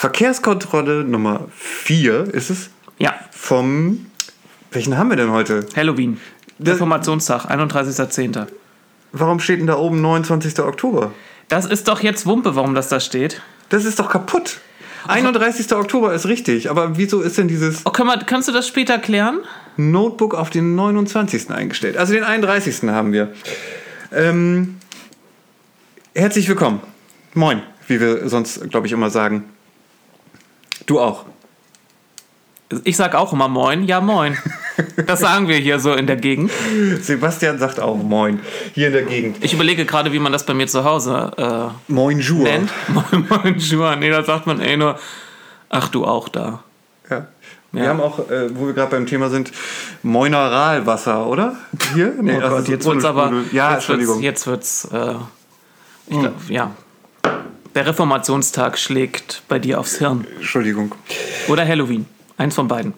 Verkehrskontrolle Nummer 4 ist es. Ja. Vom. Welchen haben wir denn heute? Halloween. Das- Reformationstag, 31.10. Warum steht denn da oben 29. Oktober? Das ist doch jetzt Wumpe, warum das da steht. Das ist doch kaputt. 31. Oktober ist richtig, aber wieso ist denn dieses Oh, können wir, kannst du das später klären? Notebook auf den 29. eingestellt? Also den 31. haben wir. Ähm, herzlich willkommen. Moin, wie wir sonst, glaube ich, immer sagen. Du auch. Ich sag auch immer Moin. Ja, Moin. Das sagen wir hier so in der Gegend. Sebastian sagt auch Moin. Hier in der Gegend. Ich überlege gerade, wie man das bei mir zu Hause äh, Moin Jour. nennt. Moin, Moin, Jour. Nee, da sagt man eh nur, ach du auch da. Ja. Wir Ja. haben auch, äh, wo wir gerade beim Thema sind, Mineralwasser, oder? Hier? Nee, Oh das Gott, jetzt wird's aber. Ja, jetzt wird's, Entschuldigung. jetzt wird's, äh, ich glaub, ja. Der Reformationstag schlägt bei dir aufs Hirn. Entschuldigung. Oder Halloween. Eins von beiden.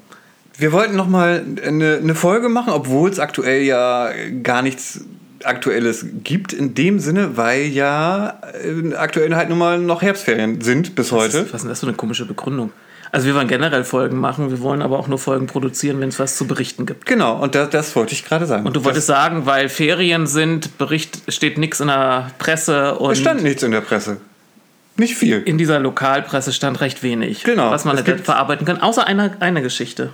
Wir wollten noch mal eine, eine Folge machen, obwohl es aktuell ja gar nichts Aktuelles gibt in dem Sinne, weil ja äh, aktuell halt nun mal noch Herbstferien sind bis heute. ist, was ist denn das für eine komische Begründung? Also wir wollen generell Folgen machen, wir wollen aber auch nur Folgen produzieren, wenn es was zu berichten gibt. Genau, und das, das wollte ich gerade sagen. Und du wolltest sagen, weil Ferien sind, Bericht steht nichts in der Presse und es stand nichts in der Presse. Nicht viel. in dieser Lokalpresse stand recht wenig, Genau. was man gibt- verarbeiten kann. Außer eine, eine Geschichte.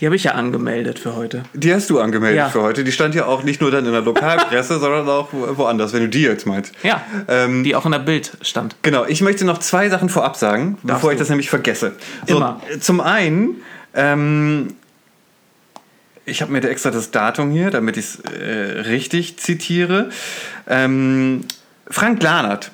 Die habe ich ja angemeldet für heute. Die hast du angemeldet Ja. für heute. Die stand ja auch nicht nur dann in der Lokalpresse, sondern auch wo- woanders, wenn du die jetzt meinst. Ja, Ähm, die auch in der Bild stand. Genau, ich möchte noch zwei Sachen vorab sagen, bevor ich du. das nämlich vergesse. So, Immer. Zum einen, ähm, ich habe mir da extra das Datum hier, damit ich es äh, richtig zitiere. Ähm, Frank Lahnert,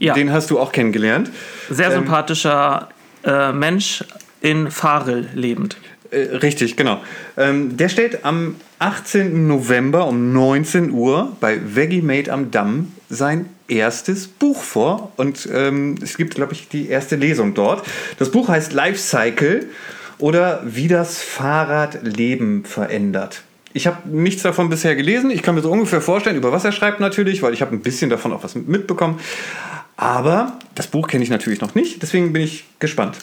Ja, den hast du auch kennengelernt. sehr ähm, sympathischer äh, Mensch in Farel lebend. Äh, richtig, genau. Ähm, der stellt am 18. November um 19 Uhr bei Veggie Made am Damm sein erstes Buch vor. Und ähm, es gibt, glaube ich, die erste Lesung dort. Das Buch heißt Life Cycle oder Wie das Fahrrad Leben verändert. Ich habe nichts davon bisher gelesen. Ich kann mir so ungefähr vorstellen, über was er schreibt natürlich, weil ich habe ein bisschen davon auch was mitbekommen. Aber das Buch kenne ich natürlich noch nicht, deswegen bin ich gespannt.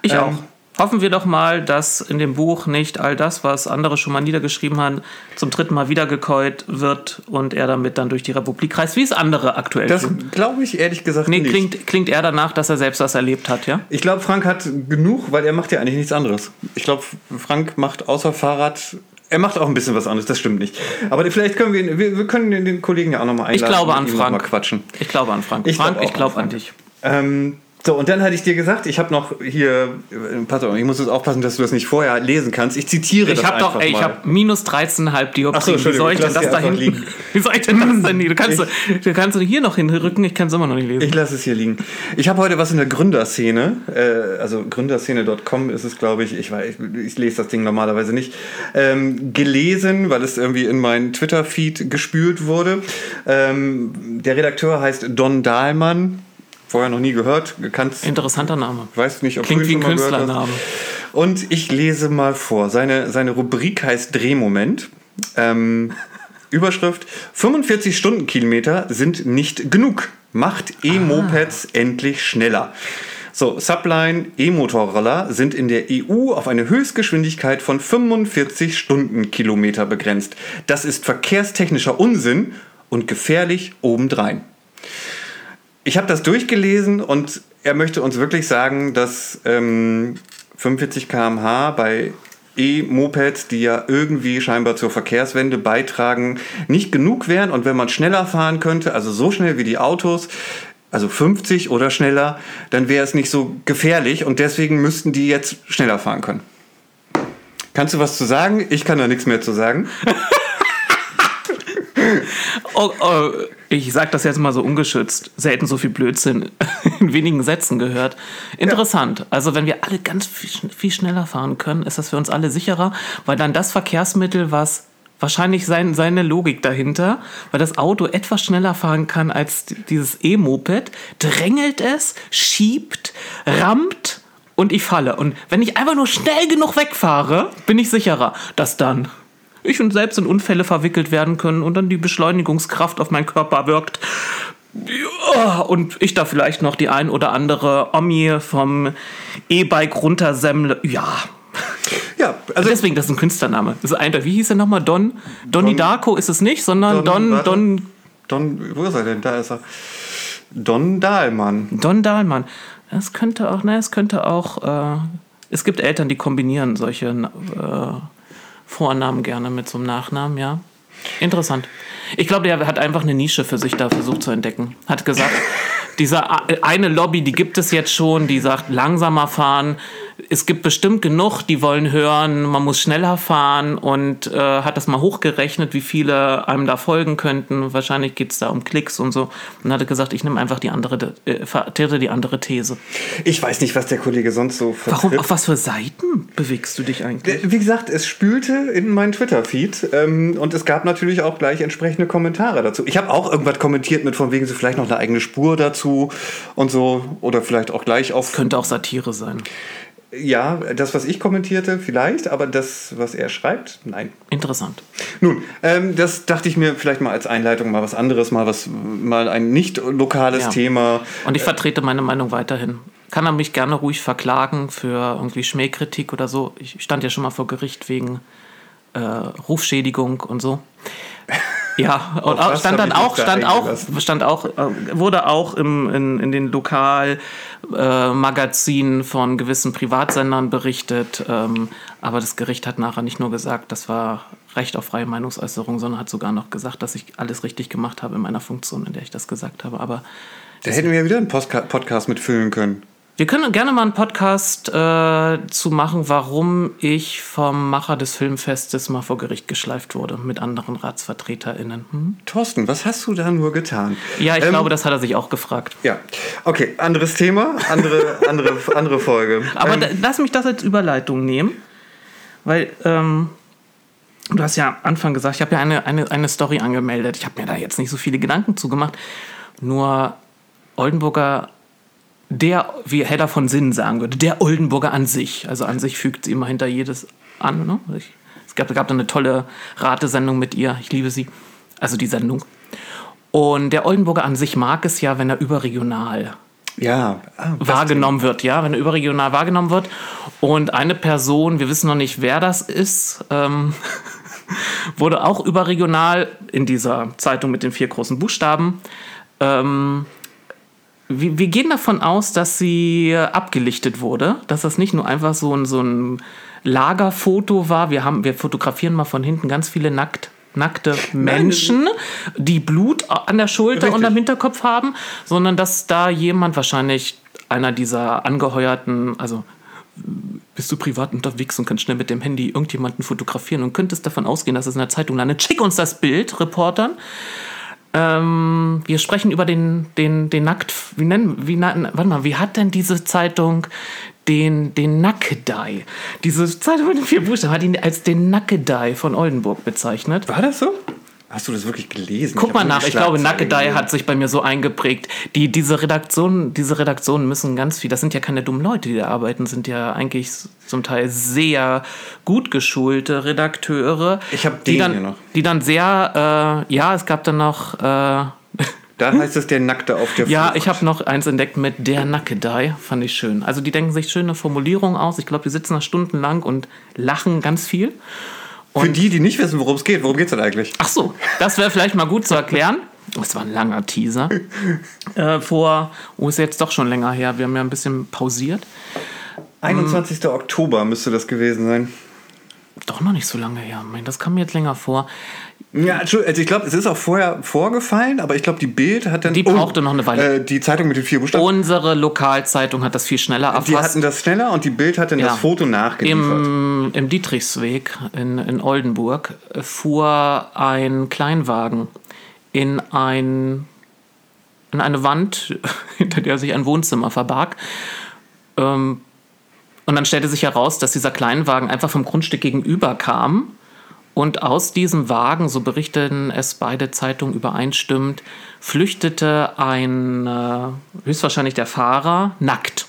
Ich Ähm, auch. Hoffen wir doch mal, dass in dem Buch nicht all das, was andere schon mal niedergeschrieben haben, zum dritten Mal wiedergekäut wird und er damit dann durch die Republik reist, wie es andere aktuell Das glaube ich ehrlich gesagt Nee, nicht. klingt, klingt eher danach, dass er selbst das erlebt hat, ja? Ich glaube, Frank hat genug, weil er macht ja eigentlich nichts anderes. Ich glaube, Frank macht außer Fahrrad. Er macht auch ein bisschen was anderes, das stimmt nicht. Aber vielleicht können wir, ihn- wir, wir können den, Kollegen ja auch nochmal einladen. Ich glaube an Frank. Mal quatschen. Ich glaube an Frank. Ich glaub Frank, auch ich an glaube an Frank. dich. Ähm, so, und dann hatte ich dir gesagt, ich habe noch hier, äh, pass auf, ich muss jetzt aufpassen, dass du das nicht vorher lesen kannst. Ich zitiere Ich das habe doch, ey, ich habe minus 13,5 Dioptrien. So, wie soll ich denn ich das da liegen. Wie soll ich denn das denn hier? Du kannst, du kannst hier noch hinrücken, ich kann es immer noch nicht lesen. Ich lasse es hier liegen. Ich habe heute was in der Gründerszene, äh, also gründerszene.com ist es, glaube ich, ich, weiß, ich lese das Ding normalerweise nicht, ähm, gelesen, weil es irgendwie in meinen Twitter-Feed gespült wurde. Ähm, der Redakteur heißt Don Dahlmann, vorher noch nie gehört, gekannt. Interessanter Name. Weiß nicht, ob Klingt du wie ihn ein schon mal. Künstlername. Und ich lese mal vor. Seine, seine Rubrik heißt Drehmoment. Ähm, Überschrift: 45 Stundenkilometer sind nicht genug. Macht E-Mopeds endlich schneller. So, Subline E-Motorroller sind in der EU auf eine Höchstgeschwindigkeit von 45 Stundenkilometer begrenzt. Das ist verkehrstechnischer Unsinn und gefährlich obendrein. Ich habe das durchgelesen und er möchte uns wirklich sagen, dass ähm, 45 km/h bei E-Mopeds, die ja irgendwie scheinbar zur Verkehrswende beitragen, nicht genug wären. Und wenn man schneller fahren könnte, also so schnell wie die Autos, also 50 oder schneller, dann wäre es nicht so gefährlich und deswegen müssten die jetzt schneller fahren können. Kannst du was zu sagen? Ich kann da nichts mehr zu sagen. Oh, oh, ich sag das jetzt mal so ungeschützt. Selten so viel Blödsinn in wenigen Sätzen gehört. Interessant. Also wenn wir alle ganz viel, viel schneller fahren können, ist das für uns alle sicherer, weil dann das Verkehrsmittel, was wahrscheinlich sein, seine Logik dahinter, weil das Auto etwas schneller fahren kann als dieses E-Moped, drängelt es, schiebt, rammt und ich falle. Und wenn ich einfach nur schnell genug wegfahre, bin ich sicherer, dass dann ich und selbst in Unfälle verwickelt werden können und dann die Beschleunigungskraft auf meinen Körper wirkt. Und ich da vielleicht noch die ein oder andere Omi vom E-Bike runtersemmle. Ja. Ja, also Deswegen, das ist ein Künstlername. Das ist ein, wie hieß er nochmal? Don? Donny Don- Darko ist es nicht, sondern Don, warte. Don, Don, wo ist er denn? Da ist er. Don Dahlmann. Don Dahlmann. Es könnte auch, ne, es könnte auch, äh, es gibt Eltern, die kombinieren solche äh, Vornamen gerne mit so einem Nachnamen, ja. Interessant. Ich glaube, der hat einfach eine Nische für sich da versucht zu entdecken. Hat gesagt, diese eine Lobby, die gibt es jetzt schon, die sagt, langsamer fahren. Es gibt bestimmt genug, die wollen hören, man muss schneller fahren und äh, hat das mal hochgerechnet, wie viele einem da folgen könnten. Wahrscheinlich geht es da um Klicks und so. Und hat gesagt, ich nehme einfach die andere, äh, vertrete die andere These. Ich weiß nicht, was der Kollege sonst so vertritt. Warum, auf was für Seiten bewegst du dich eigentlich? Wie gesagt, es spülte in meinen Twitter-Feed ähm, und es gab natürlich auch gleich entsprechende Kommentare dazu. Ich habe auch irgendwas kommentiert mit von wegen so vielleicht noch eine eigene Spur dazu und so oder vielleicht auch gleich auf Könnte auch Satire sein. Ja, das was ich kommentierte vielleicht, aber das was er schreibt, nein. Interessant. Nun, ähm, das dachte ich mir vielleicht mal als Einleitung mal was anderes, mal was mal ein nicht lokales Ja. Thema. Und ich vertrete meine Meinung weiterhin. Kann er mich gerne ruhig verklagen für irgendwie Schmähkritik oder so. Ich stand ja schon mal vor Gericht wegen äh, Rufschädigung und so. Ja, und auch, stand dann auch, da stand auch, eingelassen? stand auch, äh, wurde auch im, in, in den Lokalmagazinen von gewissen Privatsendern berichtet. Ähm, aber das Gericht hat nachher nicht nur gesagt, das war Recht auf freie Meinungsäußerung, sondern hat sogar noch gesagt, dass ich alles richtig gemacht habe in meiner Funktion, in der ich das gesagt habe. Aber Da hätten wir ja wieder einen Postka Podcast mitfüllen können. Wir können gerne mal einen Podcast äh, zu machen, warum ich vom Macher des Filmfestes mal vor Gericht geschleift wurde mit anderen RatsvertreterInnen. Hm? Thorsten, was hast du da nur getan? Ja, ich Ähm, glaube, das hat er sich auch gefragt. Ja, okay, anderes Thema, andere, andere, andere Folge. Aber Ähm, da, lass mich das als Überleitung nehmen, weil ähm, du hast ja am Anfang gesagt, ich habe ja eine, eine, eine Story angemeldet. Ich habe mir da jetzt nicht so viele Gedanken zugemacht. Nur Oldenburger, der, wie Hedda von Sinnen sagen würde, der Oldenburger an sich. Also an sich fügt sie immer hinter jedes an. Ne? Ich, es gab, gab da eine tolle Ratesendung mit ihr. Ich liebe sie. Also die Sendung. Und der Oldenburger an sich mag es ja, wenn er überregional ja, ah, wahrgenommen wird, ja, wenn er überregional wahrgenommen wird. Und eine Person, wir wissen noch nicht, wer das ist, ähm, wurde auch überregional in dieser Zeitung mit den vier großen Buchstaben. Ähm, wir, wir gehen davon aus, dass sie abgelichtet wurde, dass das nicht nur einfach so ein, so ein Lagerfoto war. Wir, haben, wir fotografieren mal von hinten ganz viele nackt, nackte Menschen, die Blut an der Schulter Richtig. und am Hinterkopf haben, sondern dass da jemand, wahrscheinlich einer dieser angeheuerten, also bist du privat unterwegs und kannst schnell mit dem Handy irgendjemanden fotografieren und könntest davon ausgehen, dass es in der Zeitung landet. Schick uns das Bild, Reportern. Ähm, wir sprechen über den, den, den Nackt. Wie nennen, wie, warte mal, wie hat denn diese Zeitung den, den Nackedei? Diese Zeitung mit den vier Buchstaben hat ihn als den Nackedei von Oldenburg bezeichnet. War das so? Hast du das wirklich gelesen? Guck mal nach, ich glaube, Nackedei hat sich bei mir so eingeprägt. Die, diese Redaktionen, diese Redaktionen müssen ganz viel, das sind ja keine dummen Leute, die da arbeiten, sind ja eigentlich zum Teil sehr gut geschulte Redakteure. Ich hab die dann, hier noch. Die dann sehr, äh, ja, es gab dann noch, äh, Da heißt es der Nackte auf der ja, Flucht. ich habe noch eins entdeckt mit der Nackedei, fand ich schön. Also die denken sich schöne Formulierungen aus. Ich glaube, die sitzen da stundenlang und lachen ganz viel. Für die, die nicht wissen, worum es geht, worum geht es denn eigentlich? Ach so, das wäre vielleicht mal gut zu erklären. Das war ein langer Teaser. äh, vor, oh, ist jetzt doch schon länger her. Wir haben ja ein bisschen pausiert. 21. Oktober müsste das gewesen sein. Doch noch nicht so lange her. Mein, das kam mir jetzt länger vor. Ja, Entschuldigung, also ich glaube, es ist auch vorher vorgefallen, aber ich glaube, die Bild hat dann. Die brauchte noch eine Weile. Äh, die Zeitung mit den vier Buchstaben. Unsere Lokalzeitung hat das viel schneller die erfasst. hatten das schneller und die Bild hat dann Ja. das Foto nachgeliefert. Im, Im Dietrichsweg in, in Oldenburg fuhr ein Kleinwagen in, ein, in eine Wand, hinter der sich ein Wohnzimmer verbarg. Ähm, und dann stellte sich heraus, dass dieser Kleinwagen einfach vom Grundstück gegenüber kam. Und aus diesem Wagen, so berichten es beide Zeitungen übereinstimmend, flüchtete ein, äh, höchstwahrscheinlich der Fahrer, nackt.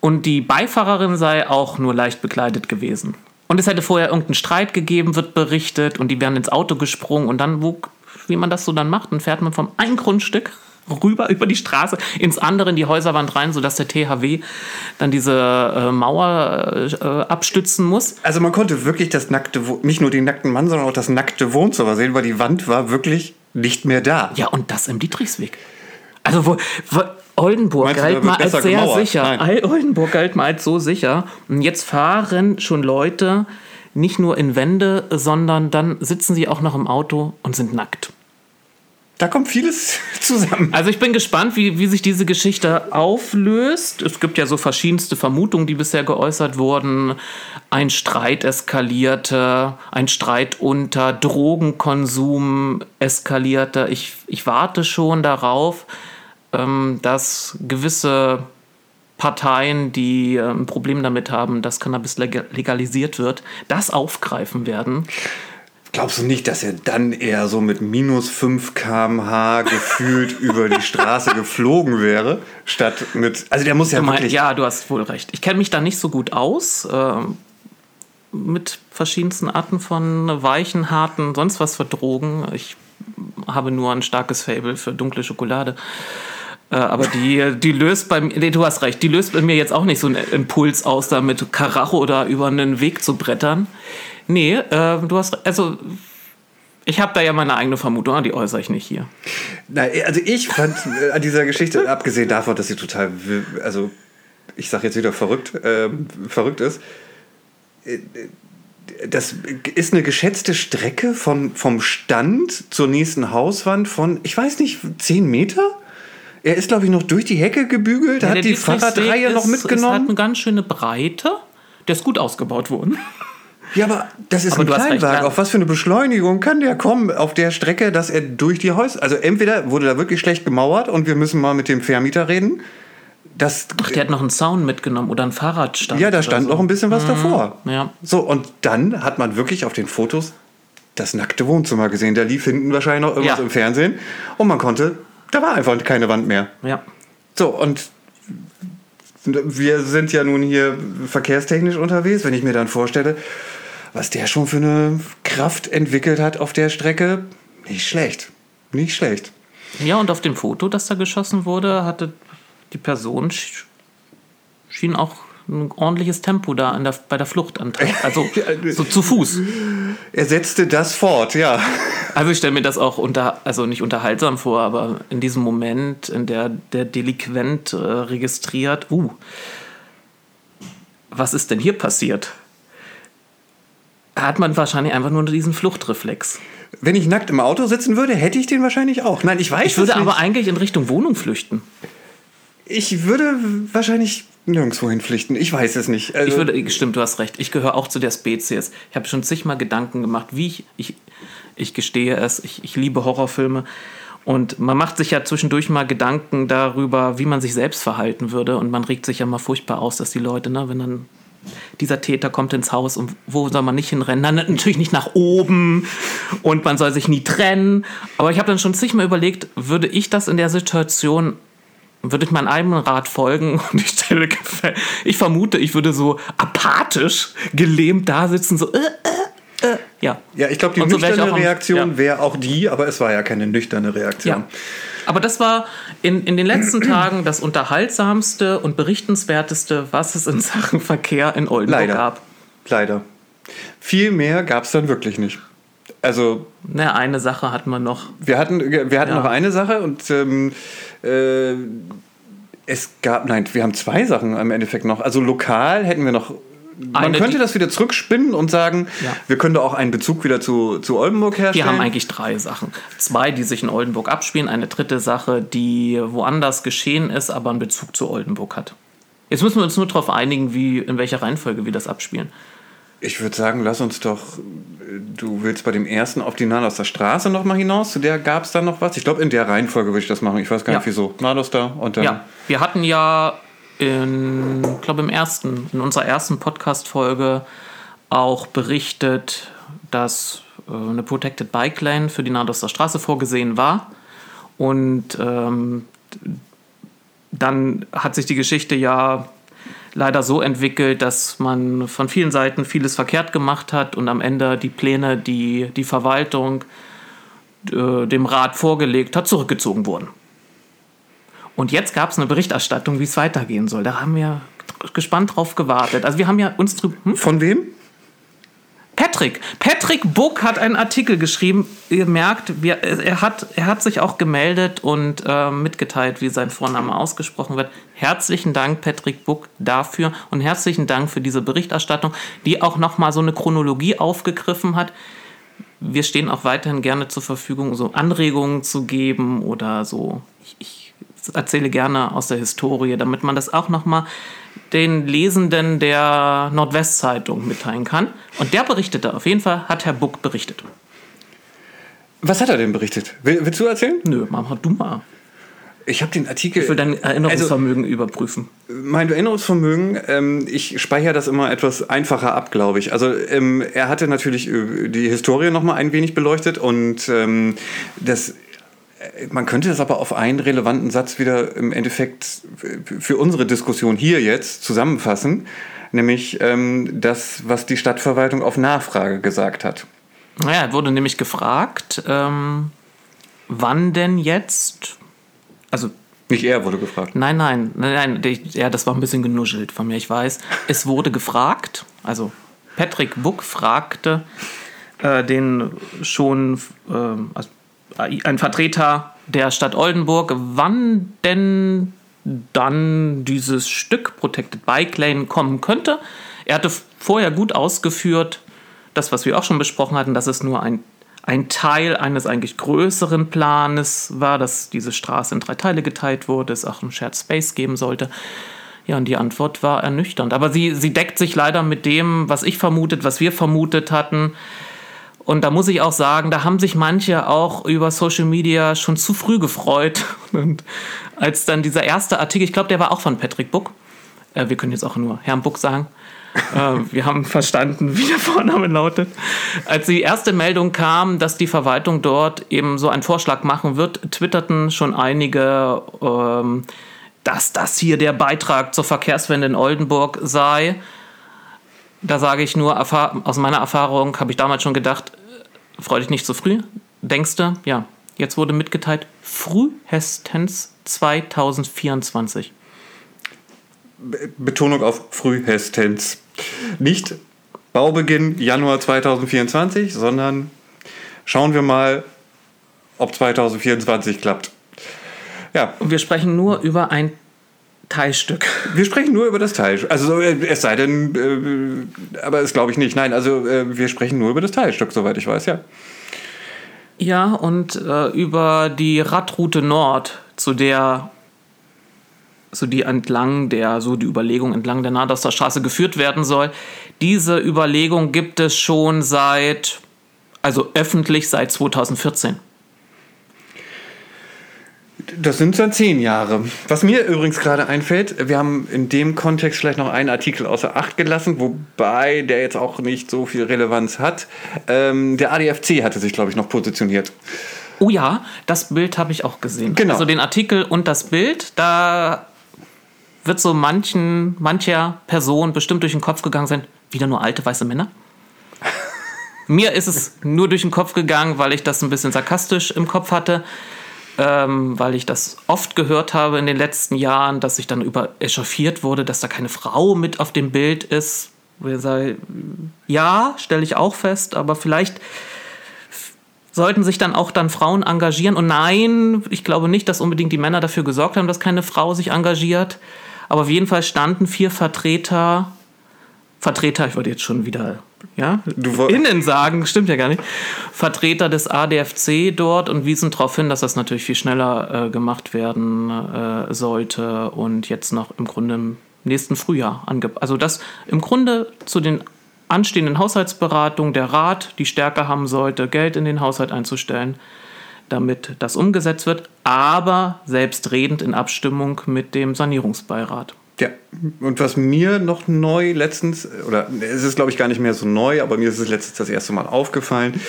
Und die Beifahrerin sei auch nur leicht bekleidet gewesen. Und es hätte vorher irgendeinen Streit gegeben, wird berichtet, und die wären ins Auto gesprungen und dann, wo, wie man das so dann macht, dann fährt man vom einen Grundstück rüber über die Straße ins andere in die Häuserwand rein, sodass der THW dann diese äh, Mauer äh, abstützen muss. Also man konnte wirklich das nackte, nicht nur den nackten Mann, sondern auch das nackte Wohnzimmer sehen, weil die Wand war wirklich nicht mehr da. Ja, und das im Dietrichsweg. Also wo, wo Oldenburg Meinst galt mal als sehr gemauert? sicher. Nein. Oldenburg galt mal als so sicher. Und jetzt fahren schon Leute nicht nur in Wände, sondern dann sitzen sie auch noch im Auto und sind nackt. Da kommt vieles zusammen. Also ich bin gespannt, wie, wie sich diese Geschichte auflöst. Es gibt ja so verschiedenste Vermutungen, die bisher geäußert wurden. Ein Streit eskalierte, ein Streit unter Drogenkonsum eskalierte. Ich, ich warte schon darauf, ähm, dass gewisse Parteien, die ein Problem damit haben, dass Cannabis leg- legalisiert wird, das aufgreifen werden. Glaubst du nicht, dass er dann eher so mit minus 5 km/h gefühlt über die Straße geflogen wäre, statt mit. Also der muss ja mein- wirklich. ja, du hast wohl recht. Ich kenne mich da nicht so gut aus. ähm, mit verschiedensten Arten von weichen, harten, sonst was für Drogen. Ich habe nur ein starkes Fable für dunkle Schokolade. Äh, aber die, die löst bei mir, nee, du hast recht, die löst bei mir jetzt auch nicht so einen Impuls aus, da mit Karacho da über einen Weg zu brettern. Nee, äh, du hast, also ich habe da ja meine eigene Vermutung, aber die äußere ich nicht hier. Nein, also ich fand äh, an dieser Geschichte, abgesehen davon, dass sie total, also ich sag jetzt wieder verrückt, ähm, verrückt ist, äh, das ist eine geschätzte Strecke von, vom Stand zur nächsten Hauswand von, ich weiß nicht, 10 Meter? Er ist, glaube ich, noch durch die Hecke gebügelt, Ja, hat die Fahrradreihe noch ist- Ist halt mitgenommen. eine ganz schöne Breite. Der ist gut ausgebaut worden. Ja, aber das ist Aber ein Kleinwagen. Auf was für eine Beschleunigung kann der kommen auf der Strecke, dass er durch die Häuser. Also entweder wurde da wirklich schlecht gemauert und wir müssen mal mit dem Vermieter reden. Das, Ach, der hat noch einen Zaun mitgenommen oder einen Fahrradstand. ja, da stand so. noch ein bisschen was davor. Ja. So, und dann hat man wirklich auf den Fotos das nackte Wohnzimmer gesehen. Da lief hinten wahrscheinlich noch irgendwas Ja. im Fernsehen. Und man konnte, da war einfach keine Wand mehr. Ja. So, und wir sind ja nun hier verkehrstechnisch unterwegs. Wenn ich mir dann vorstelle, was der schon für eine Kraft entwickelt hat auf der Strecke, nicht schlecht. Nicht schlecht. Ja, und auf dem Foto, das da geschossen wurde, hatte die Person sch- schien auch ein ordentliches Tempo da der, bei der Flucht an. Also so zu Fuß. Er setzte das fort, ja. Also ich stelle mir das auch unter, also nicht unterhaltsam vor, aber in diesem Moment, in der der Delinquent äh, registriert, uh, was ist denn hier passiert? Hat man wahrscheinlich einfach nur diesen Fluchtreflex. Wenn ich nackt im Auto sitzen würde, hätte ich den wahrscheinlich auch. Nein, ich weiß Ich würde nicht. aber eigentlich in Richtung Wohnung flüchten. Ich würde wahrscheinlich nirgendwo hinpflichten. Ich weiß es nicht. Also, Ich würde, stimmt, du hast recht. Ich gehöre auch zu der Spezies. Ich habe schon zigmal Gedanken gemacht, wie ich, ich, ich gestehe es, ich, ich liebe Horrorfilme. Und man macht sich ja zwischendurch mal Gedanken darüber, wie man sich selbst verhalten würde. Und man regt sich ja mal furchtbar aus, dass die Leute, ne, wenn dann dieser Täter kommt ins Haus und wo soll man nicht hinrennen? Dann natürlich nicht nach oben und man soll sich nie trennen. Aber ich habe dann schon zigmal überlegt, würde ich das in der Situation würde ich meinem eigenen Rat folgen und ich stelle ich vermute, ich würde so apathisch gelähmt da sitzen, so äh, äh, äh. ja. ja, ich glaube, die so wär nüchterne am- Reaktion ja. wäre auch die, aber es war ja keine nüchterne Reaktion. Ja. Aber das war in, in den letzten Tagen das unterhaltsamste und berichtenswerteste, was es in Sachen Verkehr in Oldenburg Leider. gab. Leider. Viel mehr gab es dann wirklich nicht. Also Ne, eine Sache hat man noch. Wir hatten, wir hatten Ja. noch eine Sache und ähm, äh, es gab, nein, wir haben zwei Sachen im Endeffekt noch. Also lokal hätten wir noch. Man Eine, könnte das wieder zurückspinnen und sagen, Ja. wir können da auch einen Bezug wieder zu, zu Oldenburg Wir herstellen. haben eigentlich drei Sachen. Zwei, die sich in Oldenburg abspielen, eine dritte Sache, die woanders geschehen ist, aber einen Bezug zu Oldenburg hat. Jetzt müssen wir uns nur darauf einigen, wie, in welcher Reihenfolge wir das abspielen. Ich würde sagen, lass uns doch. Du willst bei dem ersten auf die aus der Straße noch mal hinaus. Zu der gab es dann noch was. Ich glaube, in der Reihenfolge würde ich das machen. Ich weiß gar nicht Ja. wieso. Nados da und dann. Ja, wir hatten ja in, glaube im ersten, in unserer ersten Podcast-Folge auch berichtet, dass äh, eine Protected Bike Lane für die Nadoster Straße vorgesehen war. Und ähm, dann hat sich die Geschichte ja leider so entwickelt, dass man von vielen Seiten vieles verkehrt gemacht hat und am Ende die Pläne, die die Verwaltung äh, dem Rat vorgelegt hat, zurückgezogen wurden. Und jetzt gab es eine Berichterstattung, wie es weitergehen soll. Da haben wir gespannt drauf gewartet. Also wir haben ja uns drüber. Hm? Von wem? Patrick. Patrick Buck hat einen Artikel geschrieben. Ihr merkt, wir, er, hat, er hat sich auch gemeldet und äh, mitgeteilt, wie sein Vorname ausgesprochen wird. Herzlichen Dank, Patrick Buck, dafür und herzlichen Dank für diese Berichterstattung, die auch nochmal so eine Chronologie aufgegriffen hat. Wir stehen auch weiterhin gerne zur Verfügung, so Anregungen zu geben oder so. Ich, ich erzähle gerne aus der Historie, damit man das auch nochmal den Lesenden der Nordwestzeitung mitteilen kann. Und der berichtete, auf jeden Fall hat Herr Buck berichtet. Was hat er denn berichtet? Will, willst du erzählen? Nö, mach du mal. Ich habe den Artikel. Ich will dein Erinnerungsvermögen also, überprüfen. Mein Erinnerungsvermögen, ähm, ich speichere das immer etwas einfacher ab, glaube ich. Also ähm, er hatte natürlich äh, die Historie noch mal ein wenig beleuchtet und ähm, das man könnte das aber auf einen relevanten Satz wieder im Endeffekt für unsere Diskussion hier jetzt zusammenfassen, nämlich ähm, das, was die Stadtverwaltung auf Nachfrage gesagt hat. Naja, wurde nämlich gefragt, ähm, wann denn jetzt, also nicht er wurde gefragt. Nein, nein, nein, nein, ja, das war ein bisschen genuschelt von mir, ich weiß. Es wurde gefragt, also Patrick Buck fragte äh, den schon, äh, also ein Vertreter der Stadt Oldenburg, wann denn dann dieses Stück Protected Bike Lane kommen könnte. Er hatte vorher gut ausgeführt, das, was wir auch schon besprochen hatten, dass es nur ein, ein Teil eines eigentlich größeren Planes war, dass diese Straße in drei Teile geteilt wurde, es auch einen Shared Space geben sollte. Ja, und die Antwort war ernüchternd. Aber sie, sie deckt sich leider mit dem, was ich vermutet, was wir vermutet hatten. Und da muss ich auch sagen, da haben sich manche auch über Social Media schon zu früh gefreut. Und als dann dieser erste Artikel, ich glaube, der war auch von Patrick Buck. Äh, wir können jetzt auch nur Herrn Buck sagen. äh, wir haben verstanden, wie der Vorname lautet. Als die erste Meldung kam, dass die Verwaltung dort eben so einen Vorschlag machen wird, twitterten schon einige, ähm, dass das hier der Beitrag zur Verkehrswende in Oldenburg sei. Da sage ich nur, aus meiner Erfahrung habe ich damals schon gedacht, freu dich nicht zu früh. Denkst du, ja, jetzt wurde mitgeteilt, frühestens 2024. Betonung auf frühestens. Nicht Baubeginn Januar 2024, sondern schauen wir mal, ob 2024 klappt. Ja. Und wir sprechen nur über ein Teilstück. Wir sprechen nur über das Teilstück. Also äh, es sei denn, äh, aber es glaube ich nicht. Nein, also äh, wir sprechen nur über das Teilstück, soweit ich weiß, ja. Ja, und äh, über die Radroute Nord, zu der so die entlang der, so die Überlegung entlang der Nadoster Straße geführt werden soll. Diese Überlegung gibt es schon seit, also öffentlich seit 2014. Das sind dann zehn Jahre. Was mir übrigens gerade einfällt, wir haben in dem Kontext vielleicht noch einen Artikel außer Acht gelassen, wobei der jetzt auch nicht so viel Relevanz hat. Ähm, der ADFC hatte sich, glaube ich, noch positioniert. Oh ja, das Bild habe ich auch gesehen. Genau. Also den Artikel und das Bild, da wird so manchen, mancher Person bestimmt durch den Kopf gegangen sein, wieder nur alte weiße Männer. Mir ist es nur durch den Kopf gegangen, weil ich das ein bisschen sarkastisch im Kopf hatte ähm, weil ich das oft gehört habe in den letzten Jahren, dass ich dann über echauffiert wurde, dass da keine Frau mit auf dem Bild ist. ja, stelle ich auch fest, aber vielleicht sollten sich dann auch dann Frauen engagieren. Und nein, ich glaube nicht, dass unbedingt die Männer dafür gesorgt haben, dass keine Frau sich engagiert. Aber auf jeden Fall standen vier Vertreter, Vertreter, ich wollte jetzt schon wieder ja, innen sagen, stimmt ja gar nicht, Vertreter des ADFC dort und wiesen darauf hin, dass das natürlich viel schneller äh, gemacht werden äh, sollte und jetzt noch im Grunde im nächsten Frühjahr ange Also dass im Grunde zu den anstehenden Haushaltsberatungen der Rat die Stärke haben sollte, Geld in den Haushalt einzustellen, damit das umgesetzt wird, aber selbstredend in Abstimmung mit dem Sanierungsbeirat. Ja, und was mir noch neu letztens, oder es ist glaube ich gar nicht mehr so neu, aber mir ist es letztens das erste Mal aufgefallen.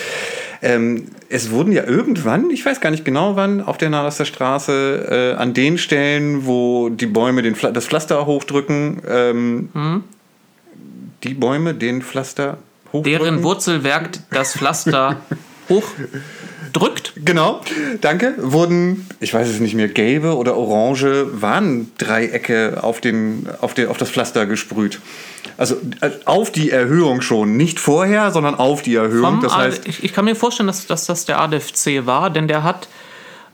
Ähm, es wurden ja irgendwann, ich weiß gar nicht genau wann, auf der Nahester Straße, äh, an den Stellen, wo die Bäume den, das Pflaster hochdrücken, ähm, hm? die Bäume den Pflaster hochdrücken. Deren Wurzelwerk das Pflaster hoch drückt. Genau, danke. Wurden, ich weiß es nicht mehr, gelbe oder orange Warndreiecke auf, den, auf, den, auf das Pflaster gesprüht. Also äh, auf die Erhöhung schon. Nicht vorher, sondern auf die Erhöhung. Das heißt, ich, ich kann mir vorstellen, dass, dass das der ADFC war, denn der hat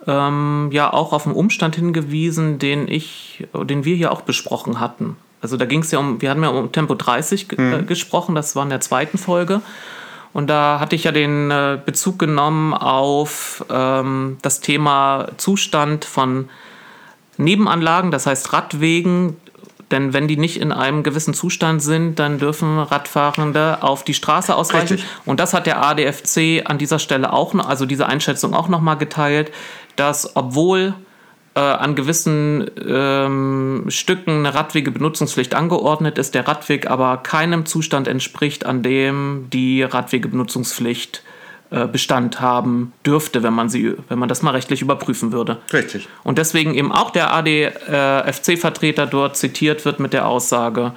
ähm, ja auch auf einen Umstand hingewiesen, den ich, den wir hier auch besprochen hatten. Also da ging es ja um, wir hatten ja um Tempo 30 ge äh, gesprochen, das war in der zweiten Folge. Und da hatte ich ja den äh, Bezug genommen auf ähm, das Thema Zustand von Nebenanlagen, das heißt Radwegen. Denn wenn die nicht in einem gewissen Zustand sind, dann dürfen Radfahrende auf die Straße ausweichen. Richtig. Und das hat der ADFC an dieser Stelle auch also diese Einschätzung auch nochmal geteilt, dass obwohl äh, an gewissen ähm, Stücken eine Radwegebenutzungspflicht angeordnet ist, der Radweg aber keinem Zustand entspricht, an dem die Radwegebenutzungspflicht äh, Bestand haben dürfte, wenn man sie, wenn man das mal rechtlich überprüfen würde. richtig. Und deswegen eben auch der ADFC-Vertreter dort zitiert wird mit der Aussage,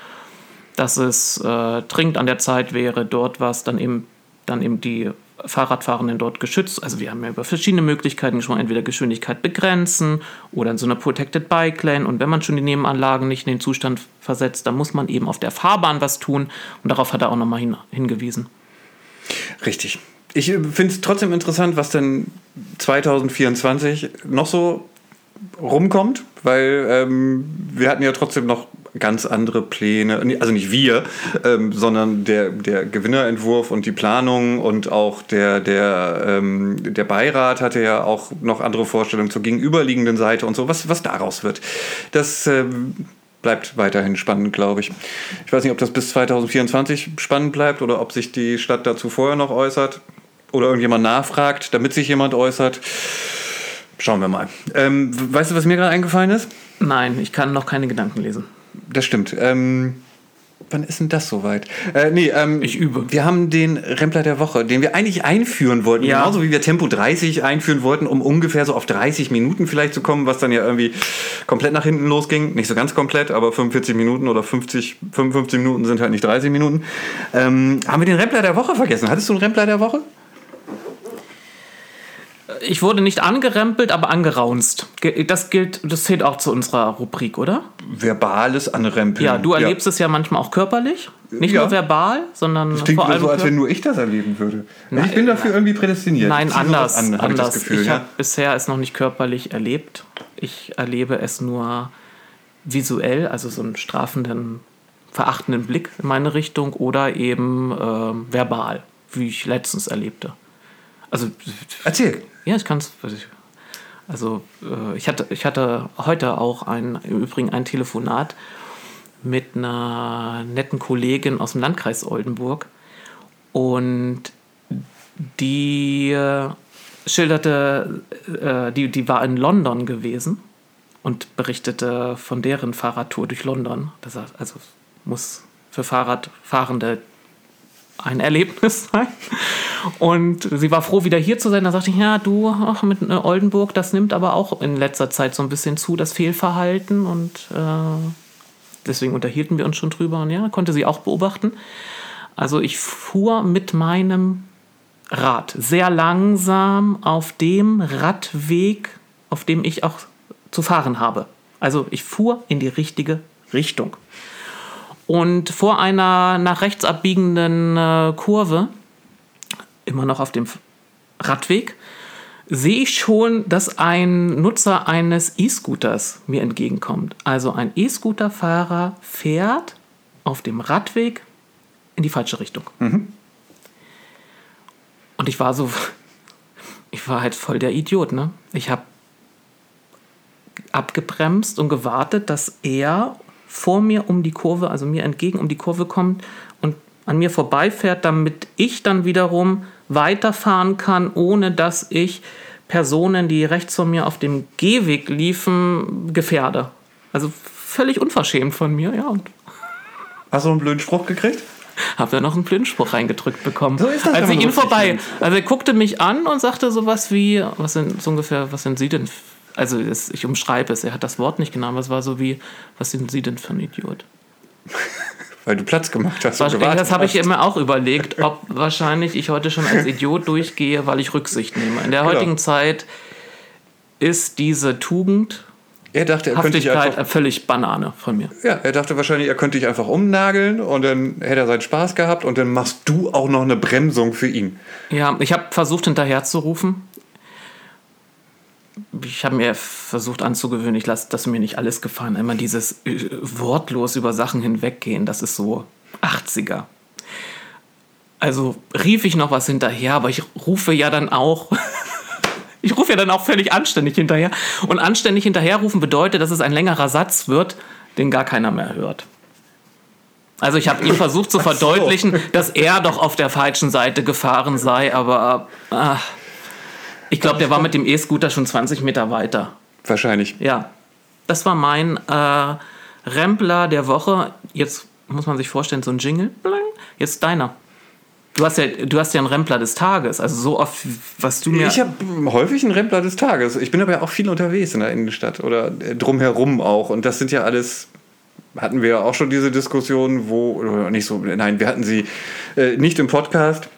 dass es äh, dringend an der Zeit wäre, dort was dann eben, dann eben die Fahrradfahrenden dort geschützt. Also wir haben ja über verschiedene Möglichkeiten gesprochen, entweder Geschwindigkeit begrenzen oder in so einer Protected Bike Lane. Und wenn man schon die Nebenanlagen nicht in den Zustand versetzt, dann muss man eben auf der Fahrbahn was tun. Und darauf hat er auch nochmal hin, hingewiesen. Richtig. Ich finde es trotzdem interessant, was denn 2024 noch so rumkommt, weil ähm, wir hatten ja trotzdem noch ganz andere Pläne, also nicht wir, ähm, sondern der, der Gewinnerentwurf und die Planung und auch der, der, ähm, der Beirat hatte ja auch noch andere Vorstellungen zur gegenüberliegenden Seite und so, was, was daraus wird. Das ähm, bleibt weiterhin spannend, glaube ich. Ich weiß nicht, ob das bis 2024 spannend bleibt oder ob sich die Stadt dazu vorher noch äußert oder irgendjemand nachfragt, damit sich jemand äußert. Schauen wir mal. Ähm, weißt du, was mir gerade eingefallen ist? Nein, ich kann noch keine Gedanken lesen. Das stimmt. Ähm, wann ist denn das soweit? Äh, nee, ähm, Ich übe. Wir haben den Rempler der Woche, den wir eigentlich einführen wollten. Ja. Genauso wie wir Tempo 30 einführen wollten, um ungefähr so auf 30 Minuten vielleicht zu kommen, was dann ja irgendwie komplett nach hinten losging. Nicht so ganz komplett, aber 45 Minuten oder 50, 55 Minuten sind halt nicht 30 Minuten. Ähm, haben wir den Rempler der Woche vergessen? Hattest du einen Rempler der Woche? Ich wurde nicht angerempelt, aber angeraunzt. Ge- Das gilt, das zählt auch zu unserer Rubrik, oder? Verbales Anrempeln. Ja, du erlebst es ja manchmal auch körperlich. Nicht Ja. nur verbal, sondern Klingt vor allem so, als wenn nur ich das erleben würde. ich bin dafür irgendwie prädestiniert. Nein, anders. An, anders. Ich, das Gefühl, ich ja? habe bisher es noch nicht körperlich erlebt. Ich erlebe es nur visuell, also so einen strafenden, verachtenden Blick in meine Richtung oder eben ähm, verbal, wie ich letztens erlebte. Also Erzähl. Ja, ich kann es. Also äh, ich hatte, ich hatte heute auch ein, im Übrigen ein Telefonat mit einer netten Kollegin aus dem Landkreis Oldenburg und die äh, schilderte, äh, die, die war in London gewesen und berichtete von deren Fahrradtour durch London. Das also muss für Fahrradfahrende ein Erlebnis sein. Und sie war froh, wieder hier zu sein. Da sagte ich, ja, du, ach, mit äh, Oldenburg, das nimmt aber auch in letzter Zeit so ein bisschen zu, das Fehlverhalten. Und äh, deswegen unterhielten wir uns schon drüber. Und ja, konnte sie auch beobachten. Also ich fuhr mit meinem Rad sehr langsam auf dem Radweg, auf dem ich auch zu fahren habe. Also ich fuhr in die richtige Richtung. Und vor einer nach rechts abbiegenden äh, Kurve, immer noch auf dem Radweg, sehe ich schon, dass ein Nutzer eines E-Scooters mir entgegenkommt. Also ein E-Scooter-Fahrer fährt auf dem Radweg in die falsche Richtung. Und ich war so, ich war halt voll der Idiot, ne? Ich habe abgebremst und gewartet, dass er vor mir um die Kurve, also mir entgegen um die Kurve kommt und an mir vorbeifährt, damit ich dann wiederum weiterfahren kann, ohne dass ich Personen, die rechts von mir auf dem Gehweg liefen, gefährde. Also völlig unverschämt von mir, ja. Und Hast du einen blöden Spruch gekriegt? habe da noch einen Blindspruch reingedrückt bekommen. So ist das, Als ich ihn vorbei, also er guckte mich an und sagte sowas wie, was sind so ungefähr, was sind Sie denn? Also es, ich umschreibe es, er hat das Wort nicht genannt, aber es war so wie, was sind Sie denn für ein Idiot? weil du Platz gemacht hast. und gewartet das habe ich immer auch überlegt, ob wahrscheinlich ich heute schon als Idiot durchgehe, weil ich Rücksicht nehme. In der Genau. heutigen Zeit ist diese Tugend, Er dachte, er könnte dich Haftigkeit einfach, völlig Banane von mir. ja, er dachte wahrscheinlich, er könnte dich einfach umnageln und dann hätte er seinen Spaß gehabt und dann machst du auch noch eine Bremsung für ihn. Ja, ich habe versucht hinterher zu rufen. Ich habe mir versucht anzugewöhnen, ich lasse das mir nicht alles gefallen. Immer dieses äh, wortlos über Sachen hinweggehen, das ist so 80er. Also rief ich noch was hinterher, aber ich rufe ja dann auch. Ich rufe ja dann auch völlig anständig hinterher. Und anständig hinterherrufen bedeutet, dass es ein längerer Satz wird, den gar keiner mehr hört. Also ich habe ihm versucht zu verdeutlichen, dass er doch auf der falschen Seite gefahren sei, aber ah, ich glaube, der war mit dem E-Scooter schon 20 Meter weiter. Wahrscheinlich. Ja, das war mein äh, Rempler der Woche. Jetzt muss man sich vorstellen, so ein Jingle. Jetzt deiner. Du hast, ja, du hast ja einen Rempler des Tages. Also so oft, was du mir... Ich habe häufig einen Rempler des Tages. Ich bin aber ja auch viel unterwegs in der Innenstadt oder äh, drumherum auch. Und das sind ja alles, hatten wir ja auch schon diese Diskussion, wo, oder nicht so, nein, wir hatten sie äh, nicht im Podcast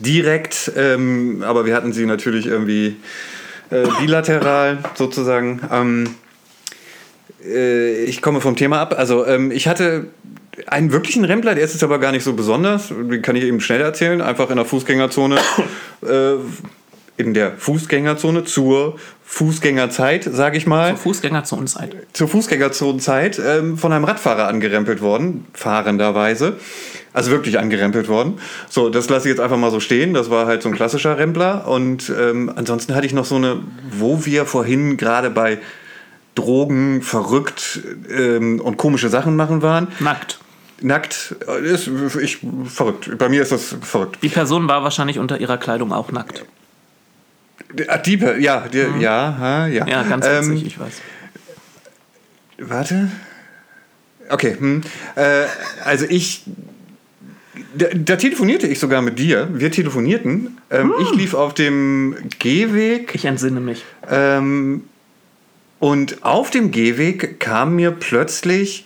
direkt, ähm, aber wir hatten sie natürlich irgendwie äh, bilateral sozusagen. Ähm, äh, ich komme vom Thema ab. Also ähm, ich hatte einen wirklichen Rempler, der ist jetzt aber gar nicht so besonders. Den kann ich eben schnell erzählen. Einfach in der Fußgängerzone, äh, in der Fußgängerzone zur Fußgängerzeit, sage ich mal, Fußgängerzonenzeit. zur Fußgängerzonenzeit ähm, von einem Radfahrer angerempelt worden, fahrenderweise. Also wirklich angerempelt worden. So, das lasse ich jetzt einfach mal so stehen. Das war halt so ein klassischer Rempler. Und ähm, ansonsten hatte ich noch so eine, wo wir vorhin gerade bei Drogen, verrückt ähm, und komische Sachen machen waren. Nackt. Nackt äh, ist ich verrückt. Bei mir ist das verrückt. Die Person war wahrscheinlich unter ihrer Kleidung auch nackt. Ah, Die, Per- ja, die, ja, ha, ja. Mhm. Ja, ganz Ähm, witzig, ich weiß. Warte. Okay. Hm. Äh, also ich. Da, da telefonierte ich sogar mit dir. Wir telefonierten. Ähm, Ich lief auf dem Gehweg. Ich entsinne mich. Ähm, und auf dem Gehweg kam mir plötzlich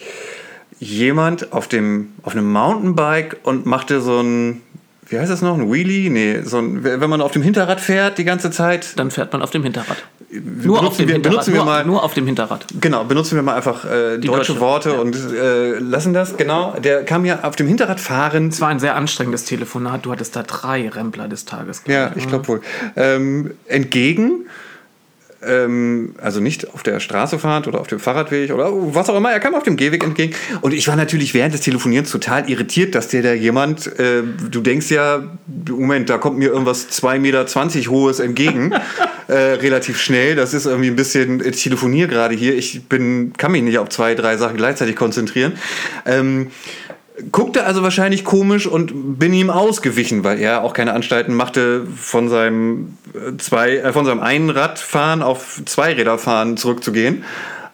jemand auf, dem, auf einem Mountainbike und machte so ein. Wie heißt das noch? Ein Wheelie? Nee, so ein, wenn man auf dem Hinterrad fährt die ganze Zeit. Dann fährt man auf dem Hinterrad. Nur auf dem wir, Hinterrad. benutzen wir nur, mal. nur auf dem Hinterrad. Genau, benutzen wir mal einfach äh, deutsche, deutsche, Worte ja. und äh, lassen das. Genau, der kam ja auf dem Hinterrad fahrend. Es war ein sehr anstrengendes Telefonat. Du hattest da drei Rempler des Tages. glaub Ja, ich. ich glaube wohl. Ähm, entgegen, ähm, also nicht auf der Straße fahrend oder auf dem Fahrradweg oder was auch immer, er kam auf dem Gehweg entgegen. Und ich war natürlich während des Telefonierens total irritiert, dass dir da jemand, äh, du denkst ja, Moment, da kommt mir irgendwas 2,20 Meter hohes entgegen, äh, relativ schnell. Das ist irgendwie ein bisschen, ich telefoniere gerade hier, ich bin, kann mich nicht auf zwei, drei Sachen gleichzeitig konzentrieren. Ähm, guckte also wahrscheinlich komisch und bin ihm ausgewichen, weil er auch keine Anstalten machte, von seinem, äh, zwei, äh, von seinem einen Radfahren auf zwei Räder fahren zurückzugehen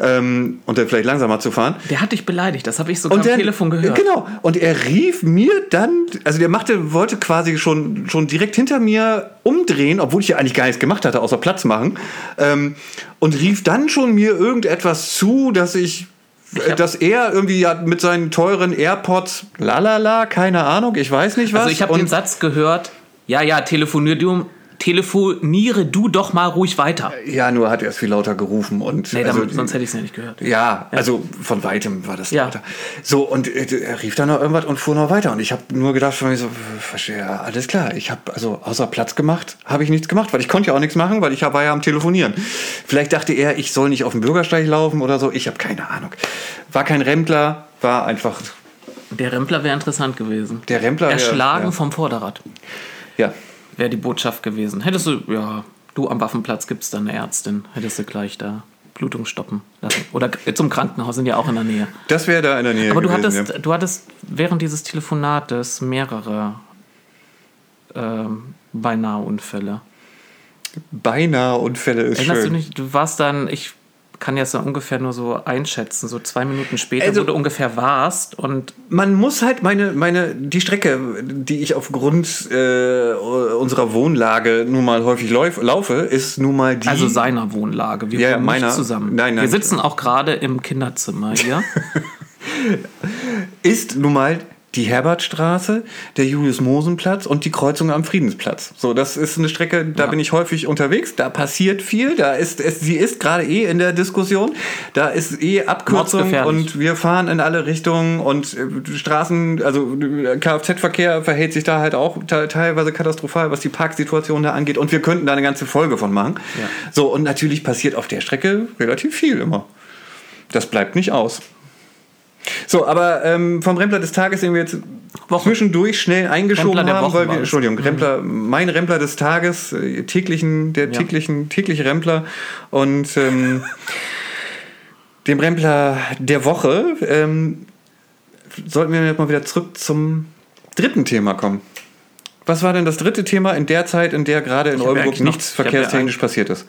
ähm, und dann vielleicht langsamer zu fahren. Der hat dich beleidigt. Das habe ich sogar am dann- Telefon gehört. Genau. Und er rief mir dann, also der machte, wollte quasi schon, schon direkt hinter mir umdrehen, obwohl ich ja eigentlich gar nichts gemacht hatte, außer Platz machen. Ähm, und rief dann schon mir irgendetwas zu, dass ich. Hab- dass er irgendwie ja mit seinen teuren AirPods, lalala, keine Ahnung, ich weiß nicht was. Also ich habe den Satz gehört, ja, ja, telefonier du, telefoniere du doch mal ruhig weiter. Ja, nur hat er es viel lauter gerufen und. Nee, also, damit, sonst hätte ich es ja nicht gehört. Ja, also von weitem war das Ja. lauter. So, und äh, er rief dann noch irgendwas und fuhr noch weiter. Und ich habe nur gedacht, von mir so, verstehe, ja, alles klar. Ich habe, also außer Platz gemacht, habe ich nichts gemacht, weil ich konnte ja auch nichts machen, weil ich war ja am Telefonieren. Vielleicht dachte er, ich soll nicht auf den Bürgersteig laufen oder so. Ich habe keine Ahnung. War kein Rempler, war einfach, Der Rempler wäre interessant gewesen. der Rempler. Erschlagen ja. vom Vorderrad Ja. Wäre die Botschaft gewesen. Hättest du, ja, du am Waffenplatz gibt es da eine Ärztin, hättest du gleich da Blutung stoppen lassen. Oder zum Krankenhaus, sind ja auch in der Nähe. Das wäre da in der Nähe Aber du gewesen. hattest, ja. du hattest während dieses Telefonates mehrere ähm, beinahe Unfälle. Beinahe Unfälle ist Erinnerst schön. du nicht, du warst dann, ich kann jetzt so ungefähr nur so einschätzen, so zwei Minuten später, Also- wo du ungefähr warst und Man muss halt meine, meine, die Strecke, die ich aufgrund äh, unserer Wohnlage nun mal häufig lauf, laufe, ist nun mal die. also seiner Wohnlage. Wir Ja, meiner. nicht zusammen. Nein, nein. Wir sitzen auch gerade im Kinderzimmer hier. ist nun mal die Herbertstraße, der Julius-Mosen-Platz und die Kreuzung am Friedensplatz. So, das ist eine Strecke, da Ja. bin ich häufig unterwegs, da passiert viel, da ist es, sie ist gerade eh in der Diskussion, da ist eh Abkürzung und wir fahren in alle Richtungen und äh, Straßen, also äh, Kfz-Verkehr verhält sich da halt auch te teilweise katastrophal, was die Parksituation da angeht und wir könnten da eine ganze Folge von machen. Ja. So, und natürlich passiert auf der Strecke relativ viel immer. Das bleibt nicht aus. So, aber ähm, vom Rempler des Tages, den wir jetzt Woche. zwischendurch schnell eingeschoben Rempler haben, weil wir. Entschuldigung, Rempler, mein Rempler des Tages, äh, täglichen, der Ja. täglichen, tägliche Rempler und ähm, dem Rempler der Woche ähm, sollten wir jetzt mal wieder zurück zum dritten Thema kommen. Was war denn das dritte Thema in der Zeit, in der gerade in Oldenburg nichts ja verkehrstechnisch passiert ist?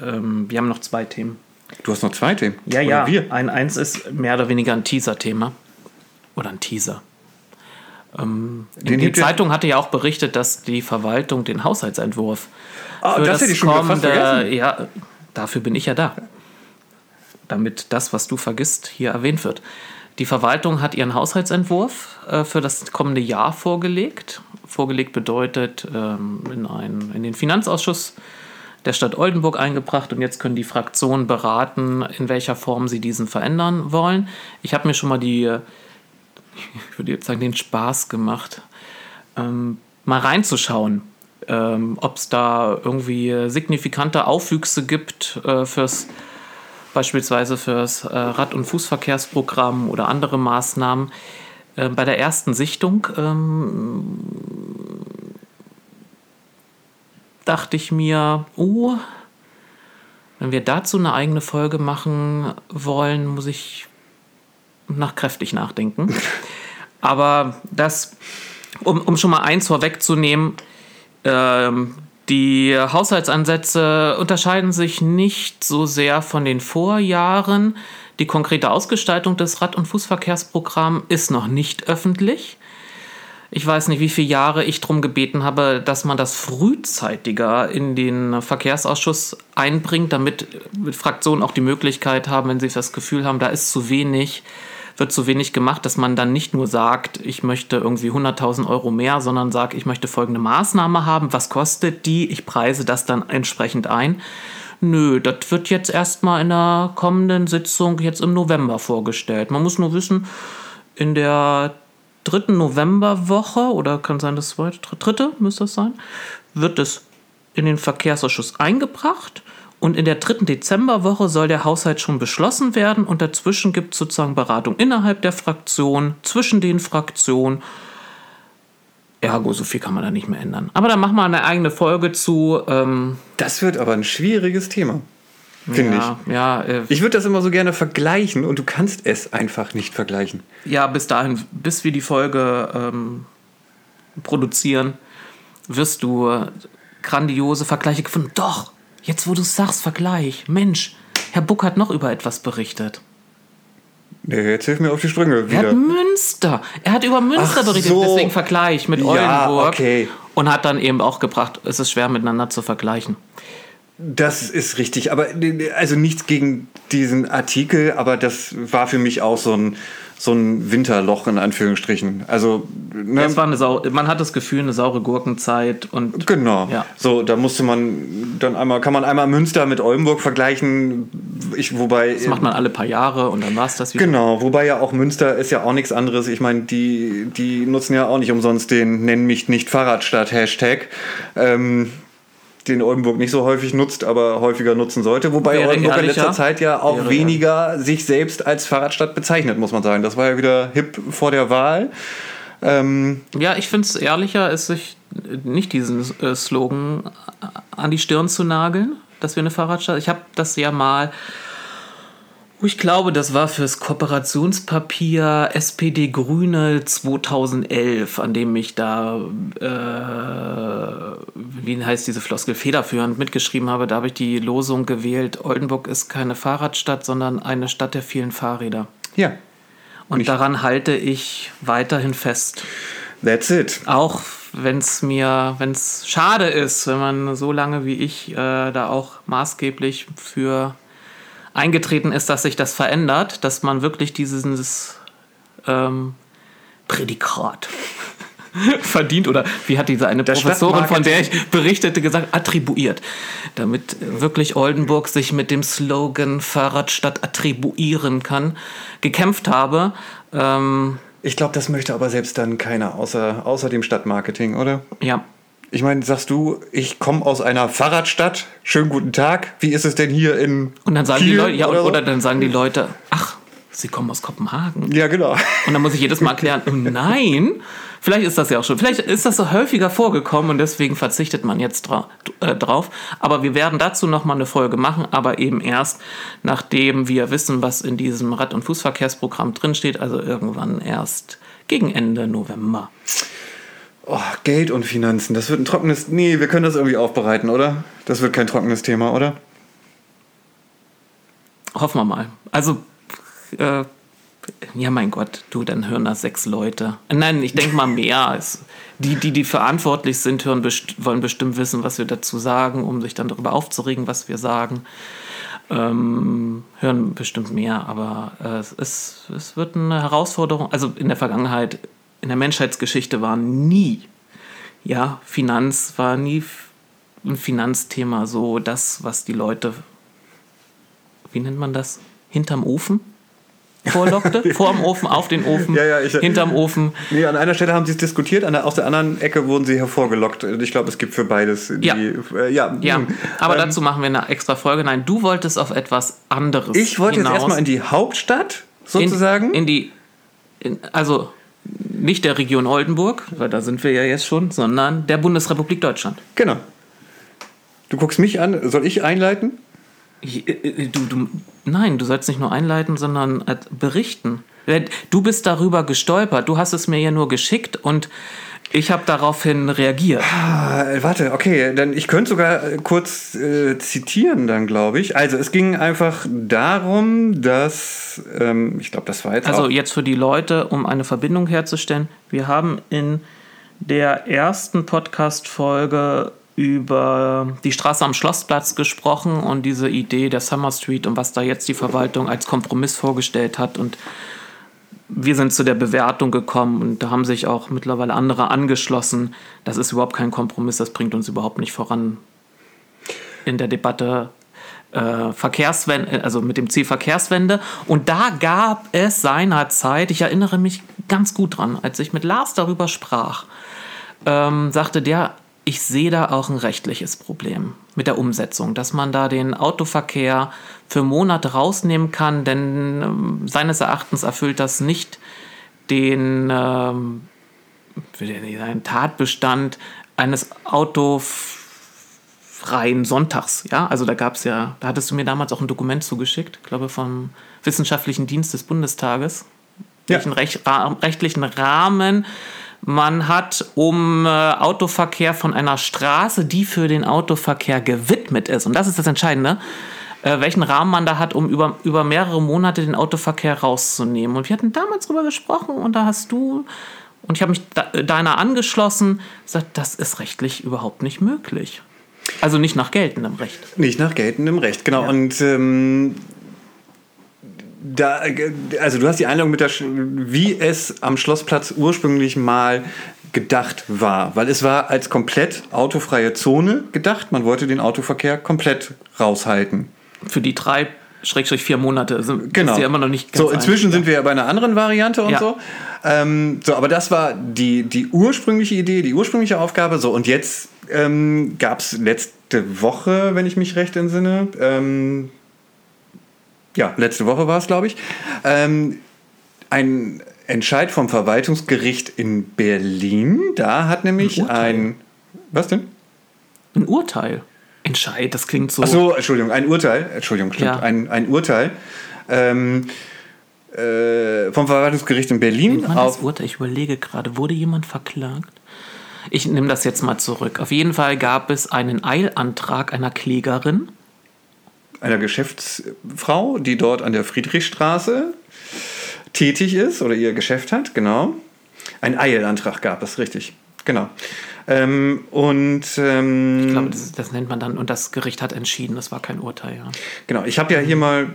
Ähm, wir haben noch zwei Themen. Du hast noch zwei Themen. Ja, Oder ja. Wir. Ein, eins ist mehr oder weniger ein Teaser-Thema. Oder ein Teaser. Ähm, die Zeitung hatte ja auch berichtet, dass die Verwaltung den Haushaltsentwurf Ah, für das fast vergessen. ja, dafür bin ich ja da. Damit das, was du vergisst, hier erwähnt wird. Die Verwaltung hat ihren Haushaltsentwurf äh, für das kommende Jahr vorgelegt. Vorgelegt bedeutet ähm, in, einen, in den Finanzausschuss der Stadt Oldenburg eingebracht und jetzt können die Fraktionen beraten, in welcher Form sie diesen verändern wollen. Ich habe mir schon mal die, ich würde jetzt sagen, den Spaß gemacht, ähm, mal reinzuschauen, ähm, ob es da irgendwie signifikante Aufwüchse gibt äh, fürs beispielsweise fürs äh, Rad- und Fußverkehrsprogramm oder andere Maßnahmen. Äh, bei der ersten Sichtung ähm, dachte ich mir, oh, wenn wir dazu eine eigene Folge machen wollen, muss ich nach kräftig nachdenken. Aber das, um, um schon mal eins vorwegzunehmen, ähm, die Haushaltsansätze unterscheiden sich nicht so sehr von den Vorjahren. Die konkrete Ausgestaltung des Rad- und Fußverkehrsprogramms ist noch nicht öffentlich. Ich weiß nicht, wie viele Jahre ich darum gebeten habe, dass man das frühzeitiger in den Verkehrsausschuss einbringt, damit Fraktionen auch die Möglichkeit haben, wenn sie das Gefühl haben, da ist zu wenig, wird zu wenig gemacht, dass man dann nicht nur sagt, ich möchte irgendwie 100.000 Euro mehr, sondern sagt, ich möchte folgende Maßnahme haben, was kostet die, ich preise das dann entsprechend ein. Nö, das wird jetzt erstmal in der kommenden Sitzung jetzt im November vorgestellt. Man muss nur wissen, in der dritten Novemberwoche, oder kann sein, das zweite, dritte müsste es sein, wird es in den Verkehrsausschuss eingebracht. Und in der dritten Dezemberwoche soll der Haushalt schon beschlossen werden und dazwischen gibt es sozusagen Beratung innerhalb der Fraktion, zwischen den Fraktionen. Ergo, so viel kann man da nicht mehr ändern. Aber da machen wir eine eigene Folge zu. Ähm, Das wird aber ein schwieriges Thema, finde ja, ja, äh, ich. Ich würde das immer so gerne vergleichen und du kannst es einfach nicht vergleichen. ja, bis dahin, bis wir die Folge ähm, produzieren, wirst du äh, grandiose Vergleiche gefunden. Doch, jetzt wo du es sagst, Vergleich. Mensch, Herr Buck hat noch über etwas berichtet. Nee, jetzt hilf mir auf die Sprünge Er hat wieder. Münster. Er hat über Münster Ach berichtet, so. deswegen Vergleich mit Ja, Oldenburg. okay. Und hat dann eben auch gebracht, es ist schwer miteinander zu vergleichen. Das ist richtig, aber also nichts gegen diesen Artikel, aber das war für mich auch so ein, so ein Winterloch in Anführungsstrichen. Also, ne, Es war eine Sau man hat das Gefühl, eine saure Gurkenzeit und Genau. Ja. So, da musste man dann einmal, kann man einmal Münster mit Oldenburg vergleichen. Ich, wobei. das macht man alle paar Jahre und dann war es das wieder. Genau, wobei ja auch Münster ist ja auch nichts anderes. Ich meine, die, die nutzen ja auch nicht umsonst den Nenn mich nicht Fahrradstadt Hashtag, ähm, den Oldenburg nicht so häufig nutzt, aber häufiger nutzen sollte. Wobei Wäre Oldenburg in letzter ehrlicher. Zeit ja auch Wäre weniger sich selbst als Fahrradstadt bezeichnet, muss man sagen. Das war ja wieder hip vor der Wahl. Ähm, Ja, ich finde es ehrlicher, ist sich nicht diesen äh, Slogan an die Stirn zu nageln, dass wir eine Fahrradstadt. Ich habe das ja mal, ich glaube, das war fürs Kooperationspapier SPD Grüne 2011, an dem ich da, äh, wie heißt diese Floskel, federführend mitgeschrieben habe. Da habe ich die Losung gewählt: Oldenburg ist keine Fahrradstadt, sondern eine Stadt der vielen Fahrräder. ja, Und Nicht- daran halte ich weiterhin fest. that's it. Auch wenn es mir, wenn es schade ist, wenn man so lange wie ich äh, da auch maßgeblich für eingetreten ist, dass sich das verändert, dass man wirklich dieses ähm, Prädikat verdient oder wie hat diese eine Das Professorin, von der ich berichtete, gesagt, attribuiert. Damit wirklich Oldenburg sich mit dem Slogan Fahrradstadt attribuieren kann, gekämpft habe. Ähm, Ich glaube, das möchte aber selbst dann keiner außer, außer dem Stadtmarketing, oder? ja, Ich meine, sagst du, ich komme aus einer Fahrradstadt, schönen guten Tag, wie ist es denn hier in und dann sagen die Kiel Leute, ja, oder, oder, so? dann sagen die Leute, ach, sie kommen aus Kopenhagen. Ja, genau. Und dann muss ich jedes Mal erklären, oh nein, vielleicht ist das ja auch schon, vielleicht ist das so häufiger vorgekommen und deswegen verzichtet man jetzt dra äh, drauf. Aber wir werden dazu nochmal eine Folge machen, aber eben erst, nachdem wir wissen, was in diesem Rad- und Fußverkehrsprogramm drinsteht, also irgendwann erst gegen Ende November. Oh, Geld und Finanzen, das wird ein trockenes. Nee, wir können das irgendwie aufbereiten, oder? Das wird kein trockenes Thema, oder? Hoffen wir mal. Also, äh, ja, mein Gott, du, dann hören das sechs Leute. Nein, ich denke mal mehr. Die, die, die verantwortlich sind, hören best wollen bestimmt wissen, was wir dazu sagen, um sich dann darüber aufzuregen, was wir sagen. Ähm, hören bestimmt mehr, aber äh, es, es wird eine Herausforderung. Also in der Vergangenheit, in der Menschheitsgeschichte war nie, ja, Finanz war nie ein Finanzthema so das, was die Leute wie nennt man das? Hinterm Ofen vorlockte? Vorm Ofen, auf den Ofen, Ja, ja, ich- hinterm Ofen. Nee, an einer Stelle haben sie es diskutiert, an der, aus der anderen Ecke wurden sie hervorgelockt. Ich glaube, es gibt für beides. Die, Ja. Äh, ja. Ja, aber Ähm, dazu machen wir eine extra Folge. Nein, du wolltest auf etwas anderes. Ich wollte jetzt hinaus. erstmal in die Hauptstadt, sozusagen. In, in die, in, also nicht der Region Oldenburg, weil da sind wir ja jetzt schon, sondern der Bundesrepublik Deutschland. genau. Du guckst mich an, soll ich einleiten? Ich, äh, du, du, nein, du sollst nicht nur einleiten, sondern äh, berichten. Äh, Du bist darüber gestolpert. Du hast es mir ja nur geschickt und ich habe daraufhin reagiert. Ah, warte, okay, dann ich könnte sogar äh, kurz äh, zitieren dann, glaube ich. Also es ging einfach darum, dass ähm, ich glaube, das war jetzt Also jetzt für die Leute, um eine Verbindung herzustellen. Wir haben in der ersten Podcast-Folge über die Straße am Schlossplatz gesprochen und diese Idee der Summer Street und was da jetzt die Verwaltung als Kompromiss vorgestellt hat. Und wir sind zu der Bewertung gekommen und da haben sich auch mittlerweile andere angeschlossen. Das ist überhaupt kein Kompromiss, das bringt uns überhaupt nicht voran in der Debatte äh, Verkehrswende, also mit dem Ziel Verkehrswende. Und da gab es seinerzeit, ich erinnere mich ganz gut dran, als ich mit Lars darüber sprach, ähm, sagte der, ich sehe da auch ein rechtliches Problem mit der Umsetzung, dass man da den Autoverkehr für Monate rausnehmen kann, denn ähm, seines Erachtens erfüllt das nicht den, ähm, den Tatbestand eines autofreien Sonntags. Ja, also da gab es ja, da hattest du mir damals auch ein Dokument zugeschickt, ich glaube vom Wissenschaftlichen Dienst des Bundestages, Ja. welchen Rech ra rechtlichen Rahmen man hat, um äh, Autoverkehr von einer Straße, die für den Autoverkehr gewidmet ist, und das ist das Entscheidende, äh, welchen Rahmen man da hat, um über, über mehrere Monate den Autoverkehr rauszunehmen. Und wir hatten damals drüber gesprochen und da hast du, und ich habe mich da, deiner angeschlossen, gesagt, das ist rechtlich überhaupt nicht möglich. Also nicht nach geltendem Recht. nicht nach geltendem Recht, genau. Und ähm, da, also du hast die Einladung mit der, Sch- wie es am Schlossplatz ursprünglich mal gedacht war, weil es war als komplett autofreie Zone gedacht. Man wollte den Autoverkehr komplett raushalten. Für die drei, Schrägstrich vier Monate sind Genau. ist ja immer noch nicht ganz So, inzwischen einig. sind wir ja bei einer anderen Variante und Ja. so. Ähm, so, aber das war die, die ursprüngliche Idee, die ursprüngliche Aufgabe. So, und jetzt ähm, gab es letzte Woche, wenn ich mich recht entsinne, ähm, ja, letzte Woche war es, glaube ich, ähm, ein Entscheid vom Verwaltungsgericht in Berlin. Da hat nämlich Ein ein. Was denn? Ein Urteil. Entscheid, das klingt so. Ach so, Entschuldigung, ein Urteil, Entschuldigung, stimmt, Ja. ein, ein Urteil ähm, äh, vom Verwaltungsgericht in Berlin Wann auf das Urteil? Ich überlege gerade, wurde jemand verklagt? Ich nehme das jetzt mal zurück. Auf jeden Fall gab es einen Eilantrag einer Klägerin. einer Geschäftsfrau, die dort an der Friedrichstraße tätig ist oder ihr Geschäft hat, genau. Ein Eilantrag gab es, richtig. Genau. Ähm, und ähm, Ich glaube, das, das nennt man dann, und das Gericht hat entschieden, das war kein Urteil, ja. Genau, ich habe ja hier mal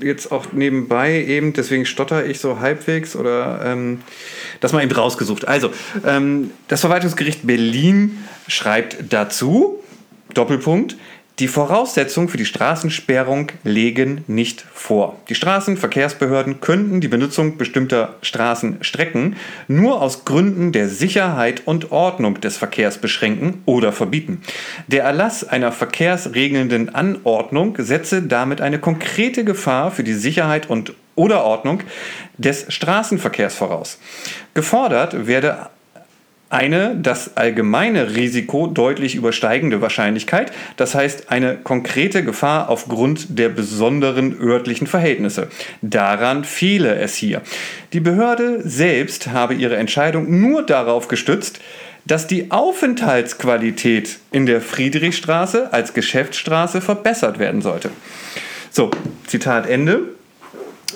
jetzt auch nebenbei eben, deswegen stotter ich so halbwegs oder ähm, das mal eben rausgesucht. Also, ähm, das Verwaltungsgericht Berlin schreibt dazu, Doppelpunkt, die Voraussetzungen für die Straßensperrung legen nicht vor. Die Straßenverkehrsbehörden könnten die Benutzung bestimmter Straßenstrecken nur aus Gründen der Sicherheit und Ordnung des Verkehrs beschränken oder verbieten. Der Erlass einer verkehrsregelnden Anordnung setze damit eine konkrete Gefahr für die Sicherheit und oder Ordnung des Straßenverkehrs voraus. Gefordert werde eine das allgemeine Risiko deutlich übersteigende Wahrscheinlichkeit, das heißt eine konkrete Gefahr aufgrund der besonderen örtlichen Verhältnisse. Daran fehle es hier. Die Behörde selbst habe ihre Entscheidung nur darauf gestützt, dass die Aufenthaltsqualität in der Friedrichstraße als Geschäftsstraße verbessert werden sollte. So, Zitat Ende.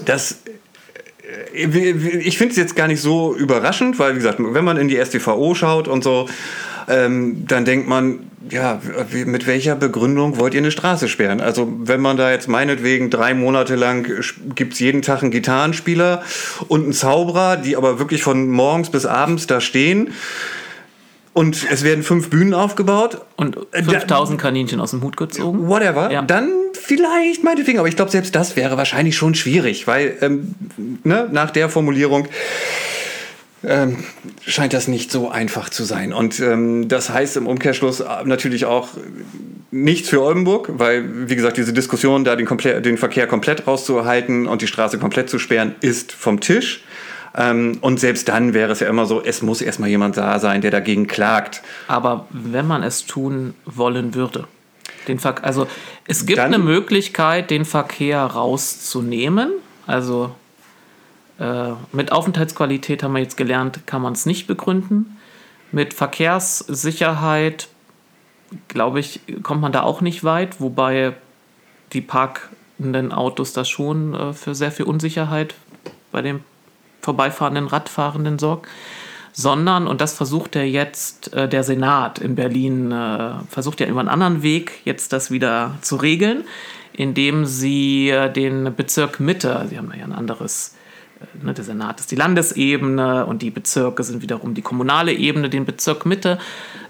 Das ich finde es jetzt gar nicht so überraschend, weil, wie gesagt, wenn man in die StVO schaut und so, ähm, dann denkt man, ja, mit welcher Begründung wollt ihr eine Straße sperren? Also, wenn man da jetzt meinetwegen drei Monate lang gibt es jeden Tag einen Gitarrenspieler und einen Zauberer, die aber wirklich von morgens bis abends da stehen. Und es werden fünf Bühnen aufgebaut. Und 5000 Kaninchen aus dem Hut gezogen. Whatever. Ja. Dann vielleicht meinetwegen. Aber ich glaube, selbst das wäre wahrscheinlich schon schwierig, weil ähm, ne, nach der Formulierung ähm, scheint das nicht so einfach zu sein. Und ähm, das heißt im Umkehrschluss natürlich auch nichts für Oldenburg, weil, wie gesagt, diese Diskussion, da den, den Verkehr komplett rauszuhalten und die Straße komplett zu sperren, ist vom Tisch. Ähm, und selbst dann wäre es ja immer so, es muss erstmal jemand da sein, der dagegen klagt. Aber wenn man es tun wollen würde, den Ver also es gibt dann, eine Möglichkeit, den Verkehr rauszunehmen. Also äh, mit Aufenthaltsqualität haben wir jetzt gelernt, kann man es nicht begründen. Mit Verkehrssicherheit, glaube ich, kommt man da auch nicht weit, wobei die parkenden Autos da schon äh, für sehr viel Unsicherheit bei dem vorbeifahrenden Radfahrenden sorgt, sondern, und das versucht er jetzt, äh, der Senat in Berlin äh, versucht ja über einen anderen Weg jetzt das wieder zu regeln, indem sie äh, den Bezirk Mitte, sie haben ja ein anderes äh, Ne, der Senat ist die Landesebene und die Bezirke sind wiederum die kommunale Ebene, den Bezirk Mitte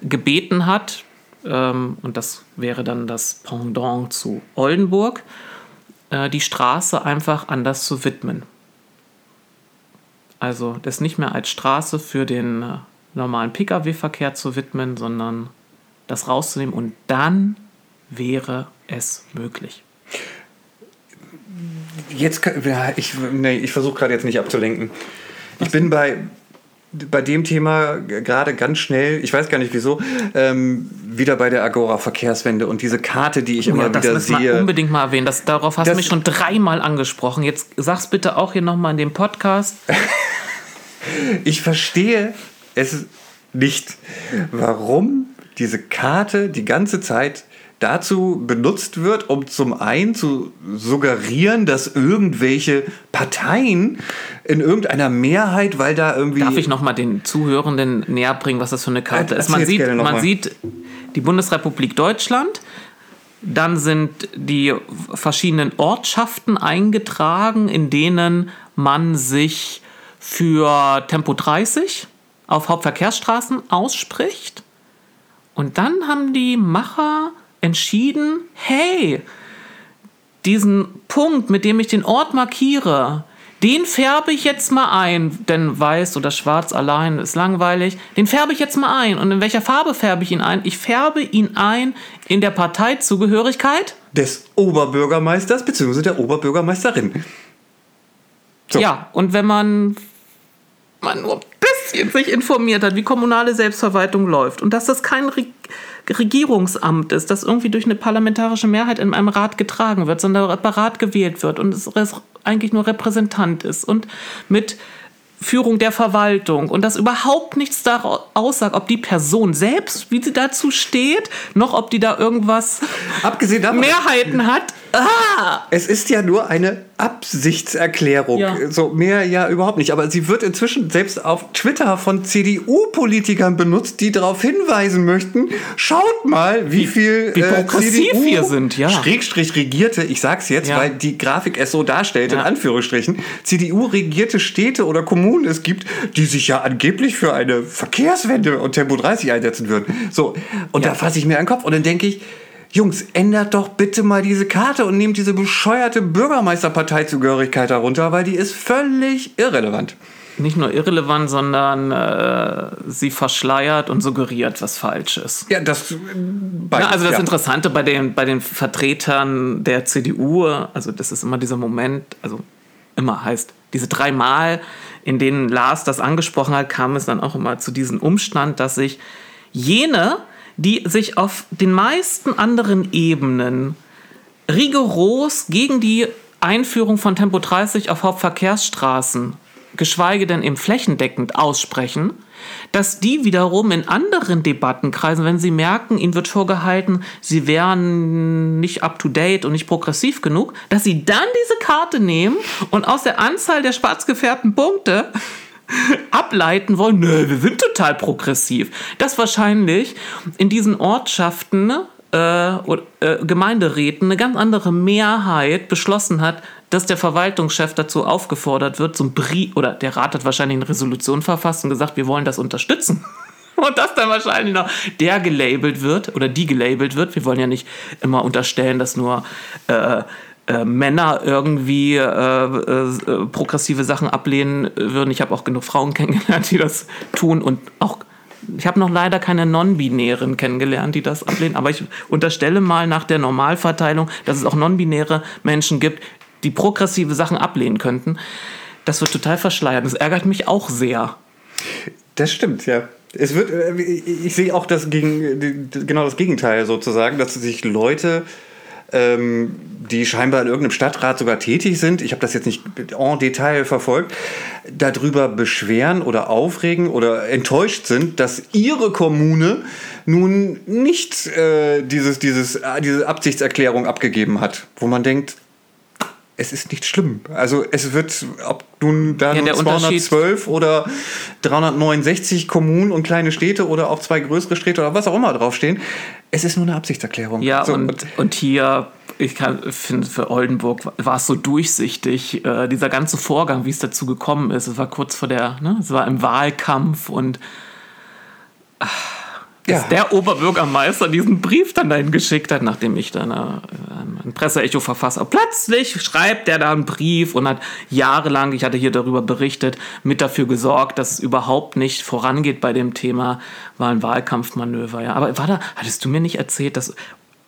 gebeten hat, ähm, und das wäre dann das Pendant zu Oldenburg, äh, die Straße einfach anders zu widmen. Also das nicht mehr als Straße für den äh, normalen Pkw-Verkehr zu widmen, sondern das rauszunehmen und dann wäre es möglich. Jetzt, ja, ich, nee, ich versuche gerade jetzt nicht abzulenken. Ich bin bei, bei dem Thema gerade ganz schnell, ich weiß gar nicht wieso, ähm, wieder bei der Agora Verkehrswende und diese Karte, die ich oh, immer ja, wieder sehe. Das unbedingt mal erwähnen. Das, darauf hast du mich schon dreimal angesprochen. Jetzt sag's bitte auch hier nochmal in dem Podcast. ich verstehe es nicht, warum diese Karte die ganze Zeit dazu benutzt wird, um zum einen zu suggerieren, dass irgendwelche Parteien in irgendeiner Mehrheit, weil da irgendwie. Darf ich nochmal den Zuhörenden näher bringen, was das für eine Karte ist? Man sieht, man sieht die Bundesrepublik Deutschland, dann sind die verschiedenen Ortschaften eingetragen, in denen man sich für Tempo 30 auf Hauptverkehrsstraßen ausspricht. Und dann haben die Macher entschieden, hey, diesen Punkt, mit dem ich den Ort markiere, den färbe ich jetzt mal ein, denn weiß oder schwarz allein ist langweilig. Den färbe ich jetzt mal ein. Und in welcher Farbe färbe ich ihn ein? Ich färbe ihn ein in der Parteizugehörigkeit des Oberbürgermeisters bzw. der Oberbürgermeisterin. So. Ja, und wenn man, man nur ein bisschen sich informiert hat, wie kommunale Selbstverwaltung läuft und dass das kein Regierungsamt ist, das irgendwie durch eine parlamentarische Mehrheit in einem Rat getragen wird, sondern separat gewählt wird und es eigentlich nur Repräsentant ist und mit Führung der Verwaltung und das überhaupt nichts daraus aussagt, ob die Person selbst, wie sie dazu steht, noch ob die da irgendwas Abgesehen davon, Mehrheiten hat. Ah! es ist ja nur eine Absichtserklärung. Ja. So mehr ja überhaupt nicht. Aber sie wird inzwischen selbst auf Twitter von CDU-Politikern benutzt, die darauf hinweisen möchten, schaut mal, wie, viel wie progressiv wir sind, ja. Schrägstrich regierte, ich sag's jetzt, Ja. weil die Grafik es so darstellt, in Ja. Anführungsstrichen, CDU-regierte Städte oder Kommunen es gibt, die sich ja angeblich für eine Verkehrswende und Tempo 30 einsetzen würden. So, und da fasse ich mir den Kopf und dann denke ich, Jungs, ändert doch bitte mal diese Karte und nehmt diese bescheuerte Bürgermeisterparteizugehörigkeit darunter, weil die ist völlig irrelevant. Nicht nur irrelevant, sondern äh, sie verschleiert und suggeriert was Falsches. Ja, das. äh, Ja, beides, also das ja. Interessante bei den, bei den Vertretern der CDU, also das ist immer dieser Moment, also immer heißt, diese dreimal, in denen Lars das angesprochen hat, kam es dann auch immer zu diesem Umstand, dass sich jene, die sich auf den meisten anderen Ebenen rigoros gegen die Einführung von Tempo 30 auf Hauptverkehrsstraßen, geschweige denn eben flächendeckend aussprechen, dass die wiederum in anderen Debattenkreisen, wenn sie merken, ihnen wird vorgehalten, sie wären nicht up-to-date und nicht progressiv genug, dass sie dann diese Karte nehmen und aus der Anzahl der schwarz gefärbten Punkte ableiten wollen, nö, wir sind total progressiv. Das wahrscheinlich in diesen Ortschaften äh, oder, äh, Gemeinderäten eine ganz andere Mehrheit beschlossen hat, dass der Verwaltungschef dazu aufgefordert wird, ein Brief, oder der Rat hat wahrscheinlich eine Resolution verfasst und gesagt, wir wollen das unterstützen. Und dass dann wahrscheinlich noch der gelabelt wird oder die gelabelt wird. Wir wollen ja nicht immer unterstellen, dass nur äh, äh, Männer irgendwie äh, äh, progressive Sachen ablehnen würden. Ich habe auch genug Frauen kennengelernt, die das tun und auch ich habe noch leider keine Non-Binären kennengelernt, die das ablehnen, aber ich unterstelle mal nach der Normalverteilung, dass es auch non-binäre Menschen gibt, die progressive Sachen ablehnen könnten. Das wird total verschleiert. Das ärgert mich auch sehr. Das stimmt, ja. Es wird, äh, ich sehe auch das gegen, genau das Gegenteil sozusagen, dass sich Leute, ähm, die scheinbar in irgendeinem Stadtrat sogar tätig sind, ich habe das jetzt nicht en Detail verfolgt, darüber beschweren oder aufregen oder enttäuscht sind, dass ihre Kommune nun nicht äh, dieses, dieses, äh, diese Absichtserklärung abgegeben hat, wo man denkt, es ist nicht schlimm. Also es wird, ob nun da Ja, nur der Unterschied- 212 oder 369 Kommunen und kleine Städte oder auch zwei größere Städte oder was auch immer draufstehen, es ist nur eine Absichtserklärung. Ja, So, und, und hier, ich finde, für Oldenburg war es so durchsichtig, äh, dieser ganze Vorgang, wie es dazu gekommen ist. Es war kurz vor der, ne, es war im Wahlkampf und ach, dass Ja. der Oberbürgermeister diesen Brief dann dahin geschickt hat, nachdem ich dann äh, ein Presseecho verfasst habe. Plötzlich schreibt er da einen Brief und hat jahrelang, ich hatte hier darüber berichtet, mit dafür gesorgt, dass es überhaupt nicht vorangeht bei dem Thema, war ein Wahlkampfmanöver. Ja. Aber war da, hattest du mir nicht erzählt, dass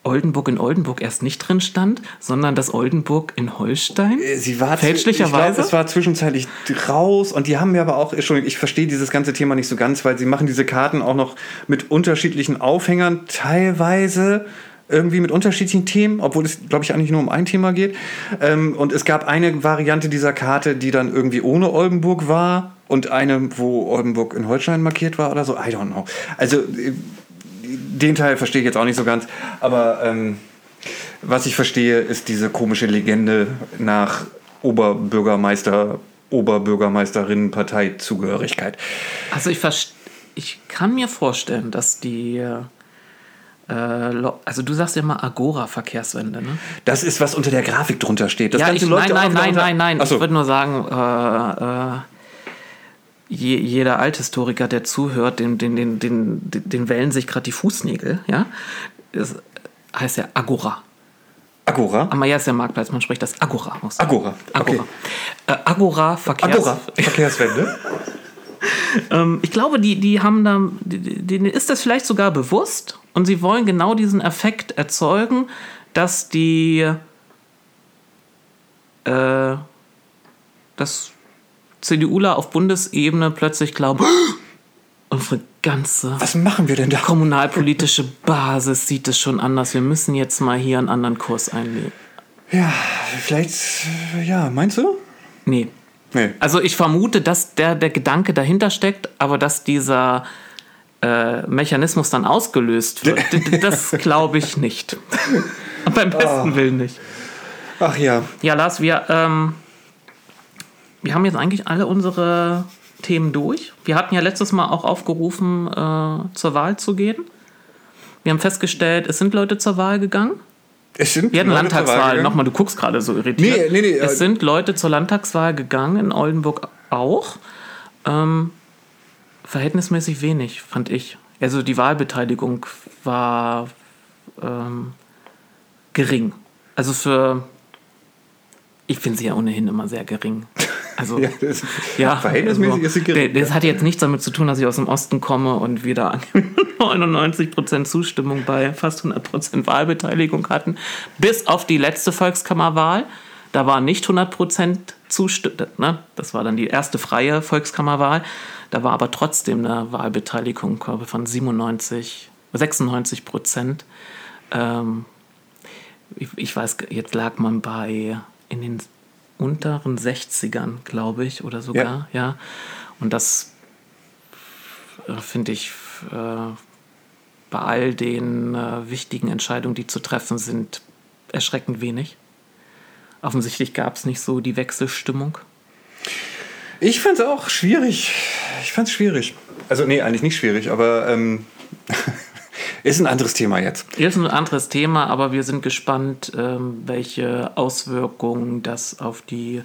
Oldenburg in Oldenburg erst nicht drin stand, sondern das Oldenburg in Holstein? Sie war Fälschlicherweise? Ich glaube, es war zwischenzeitlich raus und die haben mir aber auch, Entschuldigung, ich verstehe dieses ganze Thema nicht so ganz, weil sie machen diese Karten auch noch mit unterschiedlichen Aufhängern, teilweise irgendwie mit unterschiedlichen Themen, obwohl es, glaube ich, eigentlich nur um ein Thema geht. Ähm, und es gab eine Variante dieser Karte, die dann irgendwie ohne Oldenburg war und eine, wo Oldenburg in Holstein markiert war oder so. I don't know. Also äh, den Teil verstehe ich jetzt auch nicht so ganz, aber ähm, was ich verstehe, ist diese komische Legende nach Oberbürgermeister, Oberbürgermeisterinnenparteizugehörigkeit. Also ich, ich kann mir vorstellen, dass die... Äh, also du sagst ja immer Agora-Verkehrswende, ne? Das ist, was unter der Grafik drunter steht. Das ja, ich, läuft nein, nein, nein, unter- nein, nein. Ach Ich so. würde nur sagen, äh, äh, je, jeder Althistoriker, der zuhört, den, den, den, den, den wellen sich gerade die Fußnägel, ja? Das heißt ja Agora. Agora? Aber ja, ist der Marktplatz, man spricht das Agora aus. Agora, okay. Agora. Äh, Agora, Verkehrs... Agora, Verkehrswende. Ähm, ich glaube, die, die haben da, denen ist das vielleicht sogar bewusst und sie wollen genau diesen Effekt erzeugen, dass die, äh, dass CDUler auf Bundesebene plötzlich glauben, unsere ganze Was machen wir denn da? kommunalpolitische Basis sieht es schon anders. Wir müssen jetzt mal hier einen anderen Kurs einlegen. Ja, vielleicht, ja, meinst du? Nee. Nee. Also ich vermute, dass der, der Gedanke dahinter steckt, aber dass dieser äh, Mechanismus dann ausgelöst wird, das glaube ich nicht. Beim besten Willen nicht. Ach ja. Ja, Lars, wir, ähm, wir haben jetzt eigentlich alle unsere Themen durch. Wir hatten ja letztes Mal auch aufgerufen, äh, zur Wahl zu gehen. Wir haben festgestellt, es sind Leute zur Wahl gegangen. Es sind Wir hatten Leute Landtagswahl. Nochmal, du guckst gerade so irritiert. Nee, nee, nee, äh, Es sind Leute zur Landtagswahl gegangen, in Oldenburg auch. Ähm, verhältnismäßig wenig, fand ich. Also die Wahlbeteiligung war ähm, gering. Also für. Ich finde sie ja ohnehin immer sehr gering. Also, Ja, das, ja, verhältnismäßig also, ist sie gering. Das hat jetzt nichts damit zu tun, dass ich aus dem Osten komme und wir da 99% Zustimmung bei fast 100% Wahlbeteiligung hatten. Bis auf die letzte Volkskammerwahl. Da war nicht 100% Zustimmung. Ne? Das war dann die erste freie Volkskammerwahl. Da war aber trotzdem eine Wahlbeteiligung von 97, 96 Prozent. Ähm, ich, ich weiß, jetzt lag man bei in den unteren 60ern, glaube ich, oder sogar, ja. Und das äh, finde ich äh, bei all den äh, wichtigen Entscheidungen, die zu treffen sind, erschreckend wenig. Offensichtlich gab es nicht so die Wechselstimmung. Ich fand es auch schwierig. Ich fand es schwierig. Also, nee, eigentlich nicht schwierig, aber ähm, ist ein anderes Thema jetzt. Ist ein anderes Thema, aber wir sind gespannt, ähm, welche Auswirkungen das auf die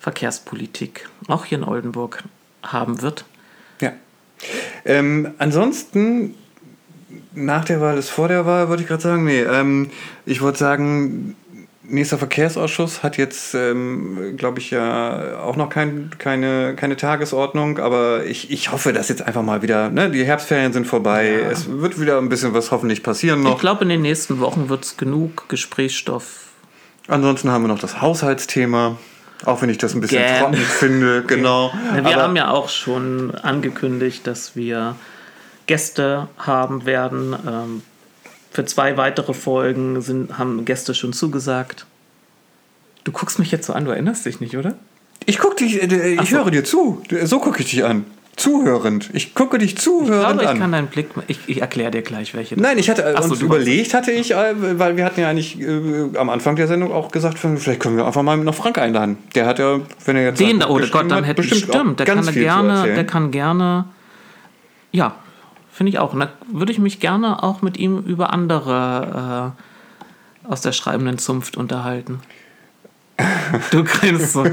Verkehrspolitik auch hier in Oldenburg haben wird. Ja. Ähm, ansonsten, nach der Wahl ist vor der Wahl, wollte ich gerade sagen. Nee, ähm, ich wollte sagen, nächster Verkehrsausschuss hat jetzt, ähm, glaube ich, ja auch noch kein, keine, keine Tagesordnung, aber ich, ich hoffe, dass jetzt einfach mal wieder, ne, die Herbstferien sind vorbei, Ja. es wird wieder ein bisschen was hoffentlich passieren Ich noch. glaube, in den nächsten Wochen wird es genug Gesprächsstoff. Ansonsten haben wir noch das Haushaltsthema, auch wenn ich das ein bisschen Gern. trocken finde, genau. Wir Aber- haben ja auch schon angekündigt, dass wir Gäste haben werden. Ähm, für zwei weitere Folgen sind, haben Gäste schon zugesagt. Du guckst mich jetzt so an, du erinnerst dich nicht, oder? Ich guck dich, äh, ich Ach so. höre dir zu. So gucke ich dich an. Zuhörend. Ich gucke dich Ich zuhörend glaube, ich an. kann deinen Blick. Ich, ich erkläre dir gleich, welche. das Nein, ich hatte äh, Ach so, uns überlegt, hatte ich, äh, weil wir hatten ja eigentlich äh, am Anfang der Sendung auch gesagt, vielleicht können wir einfach mal noch Frank einladen. Der hat ja, wenn er jetzt Den sagt, da, oh Gott, dann hat, hätte bestimmt stimmt, der kann gerne, der kann gerne, ja, finde ich auch. Und da würde ich mich gerne auch mit ihm über andere äh, aus der schreibenden Zunft unterhalten. Du grinst so.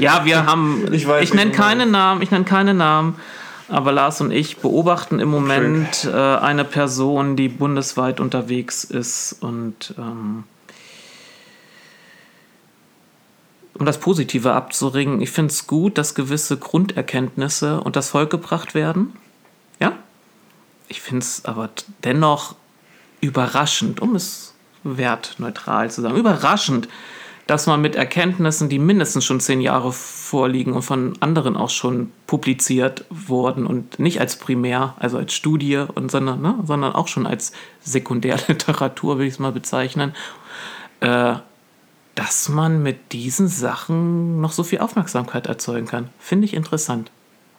Ja, wir haben, Ich ich, nenne du keine meinst. Namen, ich nenne keine Namen, aber Lars und ich beobachten im Moment äh, eine Person, die bundesweit unterwegs ist und ähm, um das Positive abzuringen, ich finde es gut, dass gewisse Grunderkenntnisse unter das Volk gebracht werden. Ja? Ich finde es aber dennoch überraschend, um es wertneutral zu sagen, überraschend, dass man mit Erkenntnissen, die mindestens schon zehn Jahre vorliegen und von anderen auch schon publiziert wurden und nicht als Primär, also als Studie, und sondern, ne, sondern auch schon als Sekundärliteratur, will ich es mal bezeichnen, äh, dass man mit diesen Sachen noch so viel Aufmerksamkeit erzeugen kann. Finde ich interessant.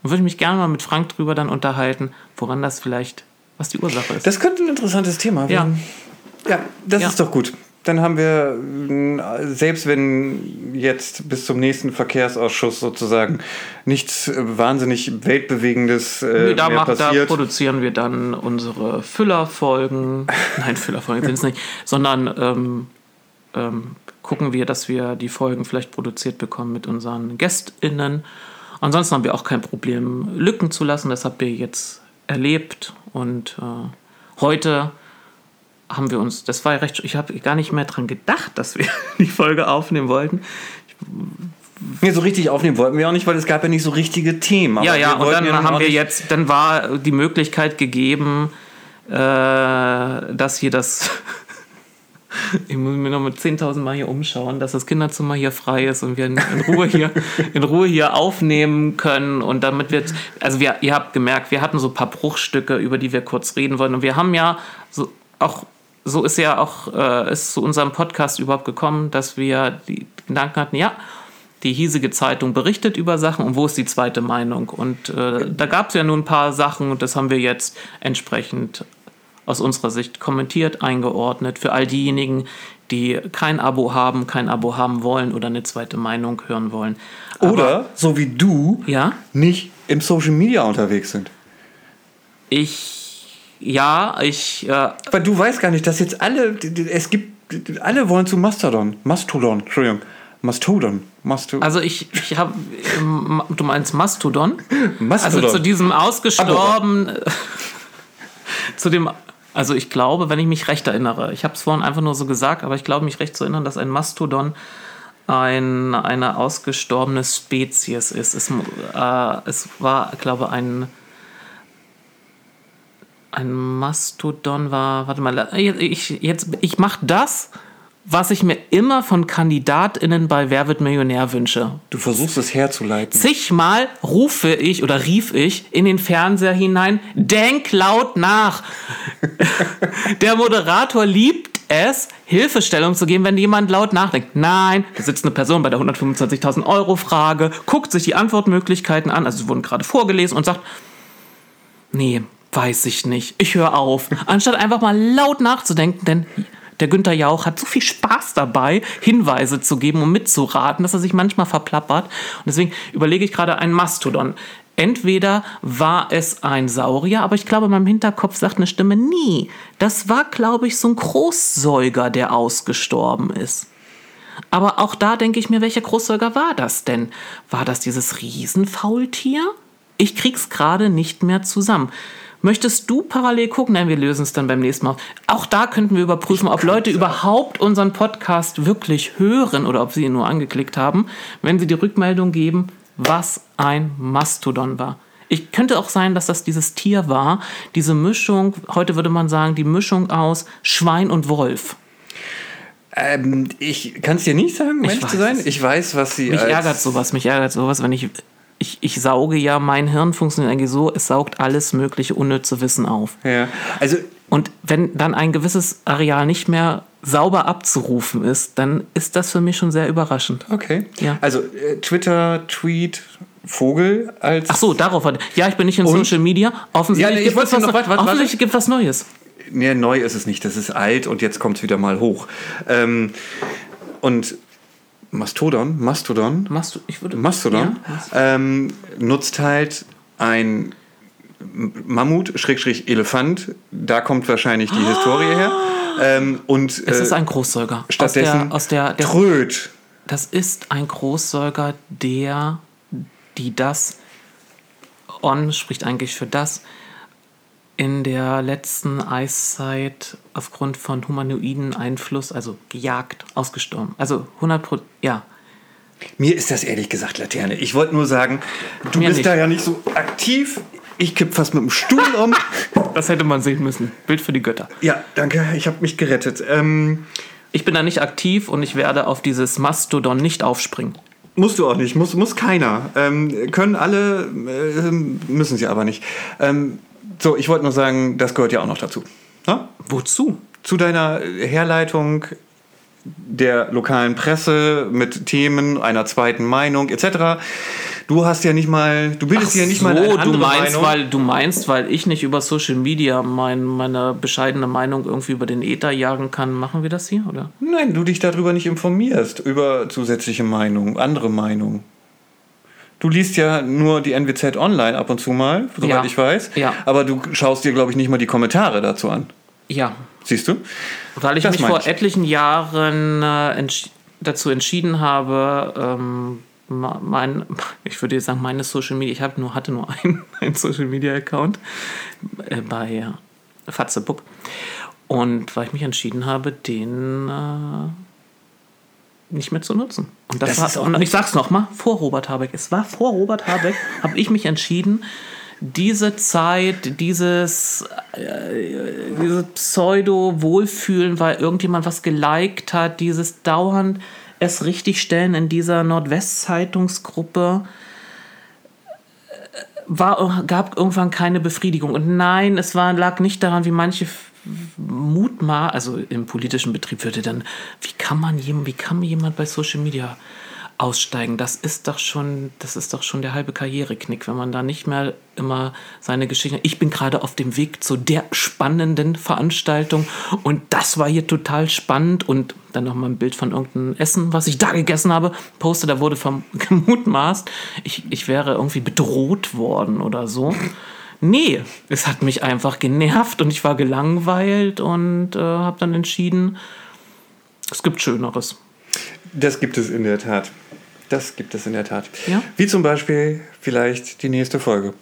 Und würde mich gerne mal mit Frank drüber dann unterhalten, woran das vielleicht, was die Ursache ist. Das könnte ein interessantes Thema ja. werden. Ja, das Ja. ist doch gut. Dann haben wir, äh, selbst wenn jetzt bis zum nächsten Verkehrsausschuss sozusagen nichts äh, wahnsinnig weltbewegendes äh, Nee, da, mehr machen, da passiert. produzieren wir dann unsere Füllerfolgen. Nein, Füllerfolgen sind es nicht, sondern ähm, ähm, gucken wir, dass wir die Folgen vielleicht produziert bekommen mit unseren GästInnen. Ansonsten haben wir auch kein Problem, Lücken zu lassen. Das habt ihr jetzt erlebt. Und äh, heute haben wir uns, das war ja recht, ich habe gar nicht mehr dran gedacht, dass wir die Folge aufnehmen wollten. Nee, so richtig aufnehmen wollten wir auch nicht, weil es gab ja nicht so richtige Themen. ja, ja, und dann ja haben wir jetzt, dann war die Möglichkeit gegeben, äh, dass hier das, ich muss mir noch mit 10.000 Mal hier umschauen, dass das Kinderzimmer hier frei ist und wir in, in Ruhe hier, in Ruhe hier aufnehmen können und damit wir, also wir, ihr habt gemerkt, wir hatten so ein paar Bruchstücke, über die wir kurz reden wollen und wir haben ja so auch so ist ja auch äh, ist zu unserem Podcast überhaupt gekommen, dass wir die Gedanken hatten, ja, die hiesige Zeitung berichtet über Sachen und wo ist die zweite Meinung? Und äh, da gab es ja nun ein paar Sachen und das haben wir jetzt entsprechend aus unserer Sicht kommentiert, eingeordnet. Für all diejenigen, die kein Abo haben, kein Abo haben wollen oder eine zweite Meinung hören wollen. Aber Oder, so wie du, Ja? nicht im Social Media unterwegs sind. ich, ja, ich, äh, Weil du weißt gar nicht, dass jetzt alle, es gibt, alle wollen zu Mastodon. Mastodon, Entschuldigung. Mastodon. Mastodon. also ich, ich habe, du meinst Mastodon? Mastodon. Also zu diesem ausgestorben, zu dem, also ich glaube, wenn ich mich recht erinnere, ich habe es vorhin einfach nur so gesagt, aber ich glaube mich recht zu erinnern, dass ein Mastodon ein, eine ausgestorbene Spezies ist. Es, äh, es war, glaube ein ein Mastodon war, warte mal, ich, jetzt, ich mache das, was ich mir immer von KandidatInnen bei Wer wird Millionär wünsche. du versuchst es herzuleiten. Zigmal rufe ich oder rief ich in den Fernseher hinein, denk laut nach. Der Moderator liebt es, Hilfestellung zu geben, wenn jemand laut nachdenkt. Nein, da sitzt eine Person bei der 125.000 Euro Frage, guckt sich die Antwortmöglichkeiten an, also sie wurden gerade vorgelesen und sagt, nee, weiß ich nicht, ich höre auf. Anstatt einfach mal laut nachzudenken, denn der Günther Jauch hat so viel Spaß dabei, Hinweise zu geben und mitzuraten, dass er sich manchmal verplappert. Und deswegen überlege ich gerade einen Mastodon. Entweder war es ein Saurier, aber ich glaube, in meinem Hinterkopf sagt eine Stimme nie. Das war, glaube ich, so ein Großsäuger, der ausgestorben ist. Aber auch da denke ich mir, welcher Großsäuger war das denn? War das dieses Riesenfaultier? Ich krieg's gerade nicht mehr zusammen. Möchtest du parallel gucken? Nein, wir lösen es dann beim nächsten Mal. Auch da könnten wir überprüfen, ob Leute überhaupt unseren Podcast wirklich hören oder ob sie ihn nur angeklickt haben, wenn sie die Rückmeldung geben, was ein Mastodon war. Ich könnte auch sein, dass das dieses Tier war, diese Mischung, heute würde man sagen, die Mischung aus Schwein und Wolf. Ähm, ich kann es dir nicht sagen, ehrlich zu sein. es. Ich weiß, was sie Mich ärgert sowas, mich ärgert sowas, wenn ich, ich, ich sauge ja, mein Hirn funktioniert eigentlich so, es saugt alles mögliche unnütze Wissen auf. Ja, also Und wenn dann ein gewisses Areal nicht mehr sauber abzurufen ist, dann ist das für mich schon sehr überraschend. Okay. Ja. Also äh, Twitter, Tweet, Vogel als. Ach so, darauf war. Ja, ich bin nicht in Und? Social Media. Offensichtlich, Ja, gibt, es was, noch- offensichtlich gibt was Neues. Nee, neu ist es nicht. Das ist alt und jetzt kommt es wieder mal hoch. Ähm, und Mastodon, Mastodon, Machst du, ich würde. Mastodon Ja, ähm, nutzt halt ein Mammut, Schrägstrich Elefant. Da kommt wahrscheinlich die Historie her. Ähm, und es äh, ist ein Großsäuger. stattdessen aus der, aus der, der Tröd. Das ist ein Großsäuger, der, die das, on spricht eigentlich für das, in der letzten Eiszeit aufgrund von humanoiden Einfluss, also gejagt, ausgestorben. Also 100 Pro, ja. Mir ist das ehrlich gesagt Laterne. Ich wollte nur sagen, du Mir bist nicht. da ja nicht so aktiv. Ich kipp fast mit dem Stuhl um. Das hätte man sehen müssen. Bild für die Götter. ja, danke. Ich habe mich gerettet. Ähm, Ich bin da nicht aktiv und ich werde auf dieses Mastodon nicht aufspringen. musst du auch nicht. Muss, muss keiner. Ähm, können alle, äh, müssen sie aber nicht. Ähm, so, ich wollte nur sagen, das gehört ja auch noch dazu. Na? Wozu? Zu deiner Herleitung der lokalen Presse mit Themen einer zweiten Meinung etc. Du hast ja nicht mal, du bildest dir ja nicht mal eine so, andere du meinst, Meinung. weil du meinst, weil ich nicht über Social Media mein, meine bescheidene Meinung irgendwie über den Äther jagen kann, machen wir das hier, oder? Nein, du dich darüber nicht informierst, über zusätzliche Meinungen, andere Meinungen. Du liest ja nur die NWZ online ab und zu mal, soweit Ja. ich weiß. Ja. Aber du schaust dir, glaube ich, nicht mal die Kommentare dazu an. Ja, Siehst du? weil ich Das mich vor ich. etlichen Jahren äh, entsch dazu entschieden habe, ähm, mein, ich würde jetzt sagen, meine Social Media, ich habe nur, hatte nur einen, einen Social Media Account äh, bei äh, Fatzebook. Und weil ich mich entschieden habe, den äh, nicht mehr zu nutzen. Und das, Das war, und ich sag's nochmal, vor Robert Habeck. Es war vor Robert Habeck, habe ich mich entschieden, diese Zeit, dieses, äh, dieses Pseudo-Wohlfühlen, weil irgendjemand was geliked hat, dieses dauernd es richtig stellen in dieser Nordwest-Zeitungsgruppe, war, gab irgendwann keine Befriedigung. Und nein, es war, lag nicht daran, wie manche mutmaß, also im politischen Betrieb würde dann, wie kann man jemand, wie kann jemand bei Social Media aussteigen. Das ist doch schon, das ist doch schon der halbe Karriereknick, wenn man da nicht mehr immer seine Geschichte. Ich bin gerade auf dem Weg zu der spannenden Veranstaltung und das war hier total spannend und dann noch mal ein Bild von irgendeinem Essen, was ich da gegessen habe, poste, da wurde vom, gemutmaßt, ich, ich wäre irgendwie bedroht worden oder so. Nee, es hat mich einfach genervt und ich war gelangweilt und äh, habe dann entschieden, es gibt Schöneres. Das gibt es in der Tat. Das gibt es in der Tat. Ja? Wie zum Beispiel vielleicht die nächste Folge.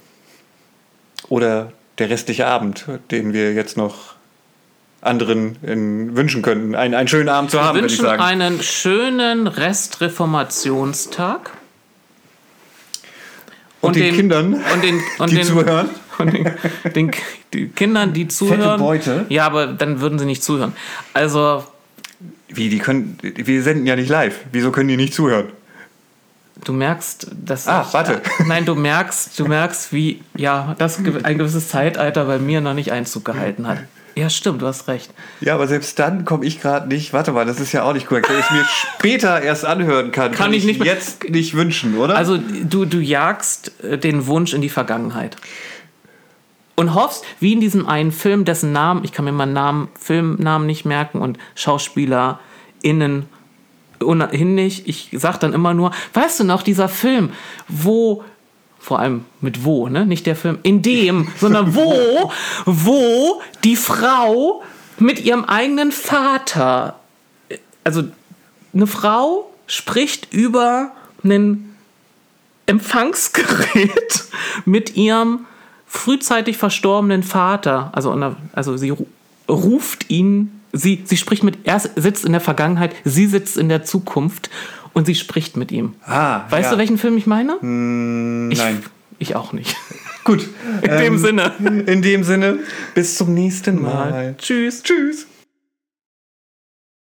Oder der restliche Abend, den wir jetzt noch anderen in, wünschen könnten. Einen, einen schönen Abend zu haben, Wir würde ich wünschen sagen. einen schönen Restreformationstag. Und den Kindern, und den, und die den, zuhören. Und den, den, die Kindern, die zuhören. Beute. Ja, aber dann würden sie nicht zuhören. Also, Wie, die können. Wir senden ja nicht live. Wieso können die nicht zuhören? du merkst, dass. Ah, warte. Nein, du merkst, du merkst, wie ja, das ge- ein gewisses Zeitalter bei mir noch nicht Einzug gehalten hat. Ja, stimmt, du hast recht. Ja, aber selbst dann komme ich gerade nicht. Warte mal, das ist ja auch nicht korrekt. Wenn ich es mir später erst anhören kann, Kann ich nicht jetzt nicht wünschen, oder? Also du, du jagst äh, den Wunsch in die Vergangenheit. Und hoffst, wie in diesem einen Film, dessen Namen, ich kann mir mal Namen, Filmnamen nicht merken und SchauspielerInnen ohnehin nicht. Ich sag dann immer nur, weißt du noch, dieser Film, wo, vor allem mit wo, ne? Nicht der Film, in dem, sondern wo, wo die Frau mit ihrem eigenen Vater, also eine Frau spricht über einen Empfangsgerät mit ihrem frühzeitig verstorbenen Vater. Also, also sie ru- ruft ihn, sie, sie spricht mit, er sitzt in der Vergangenheit, sie sitzt in der Zukunft und sie spricht mit ihm. ah, Weißt ja. Du, welchen Film ich meine? ich, Nein. Ich auch nicht. Gut. In dem Sinne. In dem Sinne, bis zum nächsten Mal. Tschüss. Tschüss.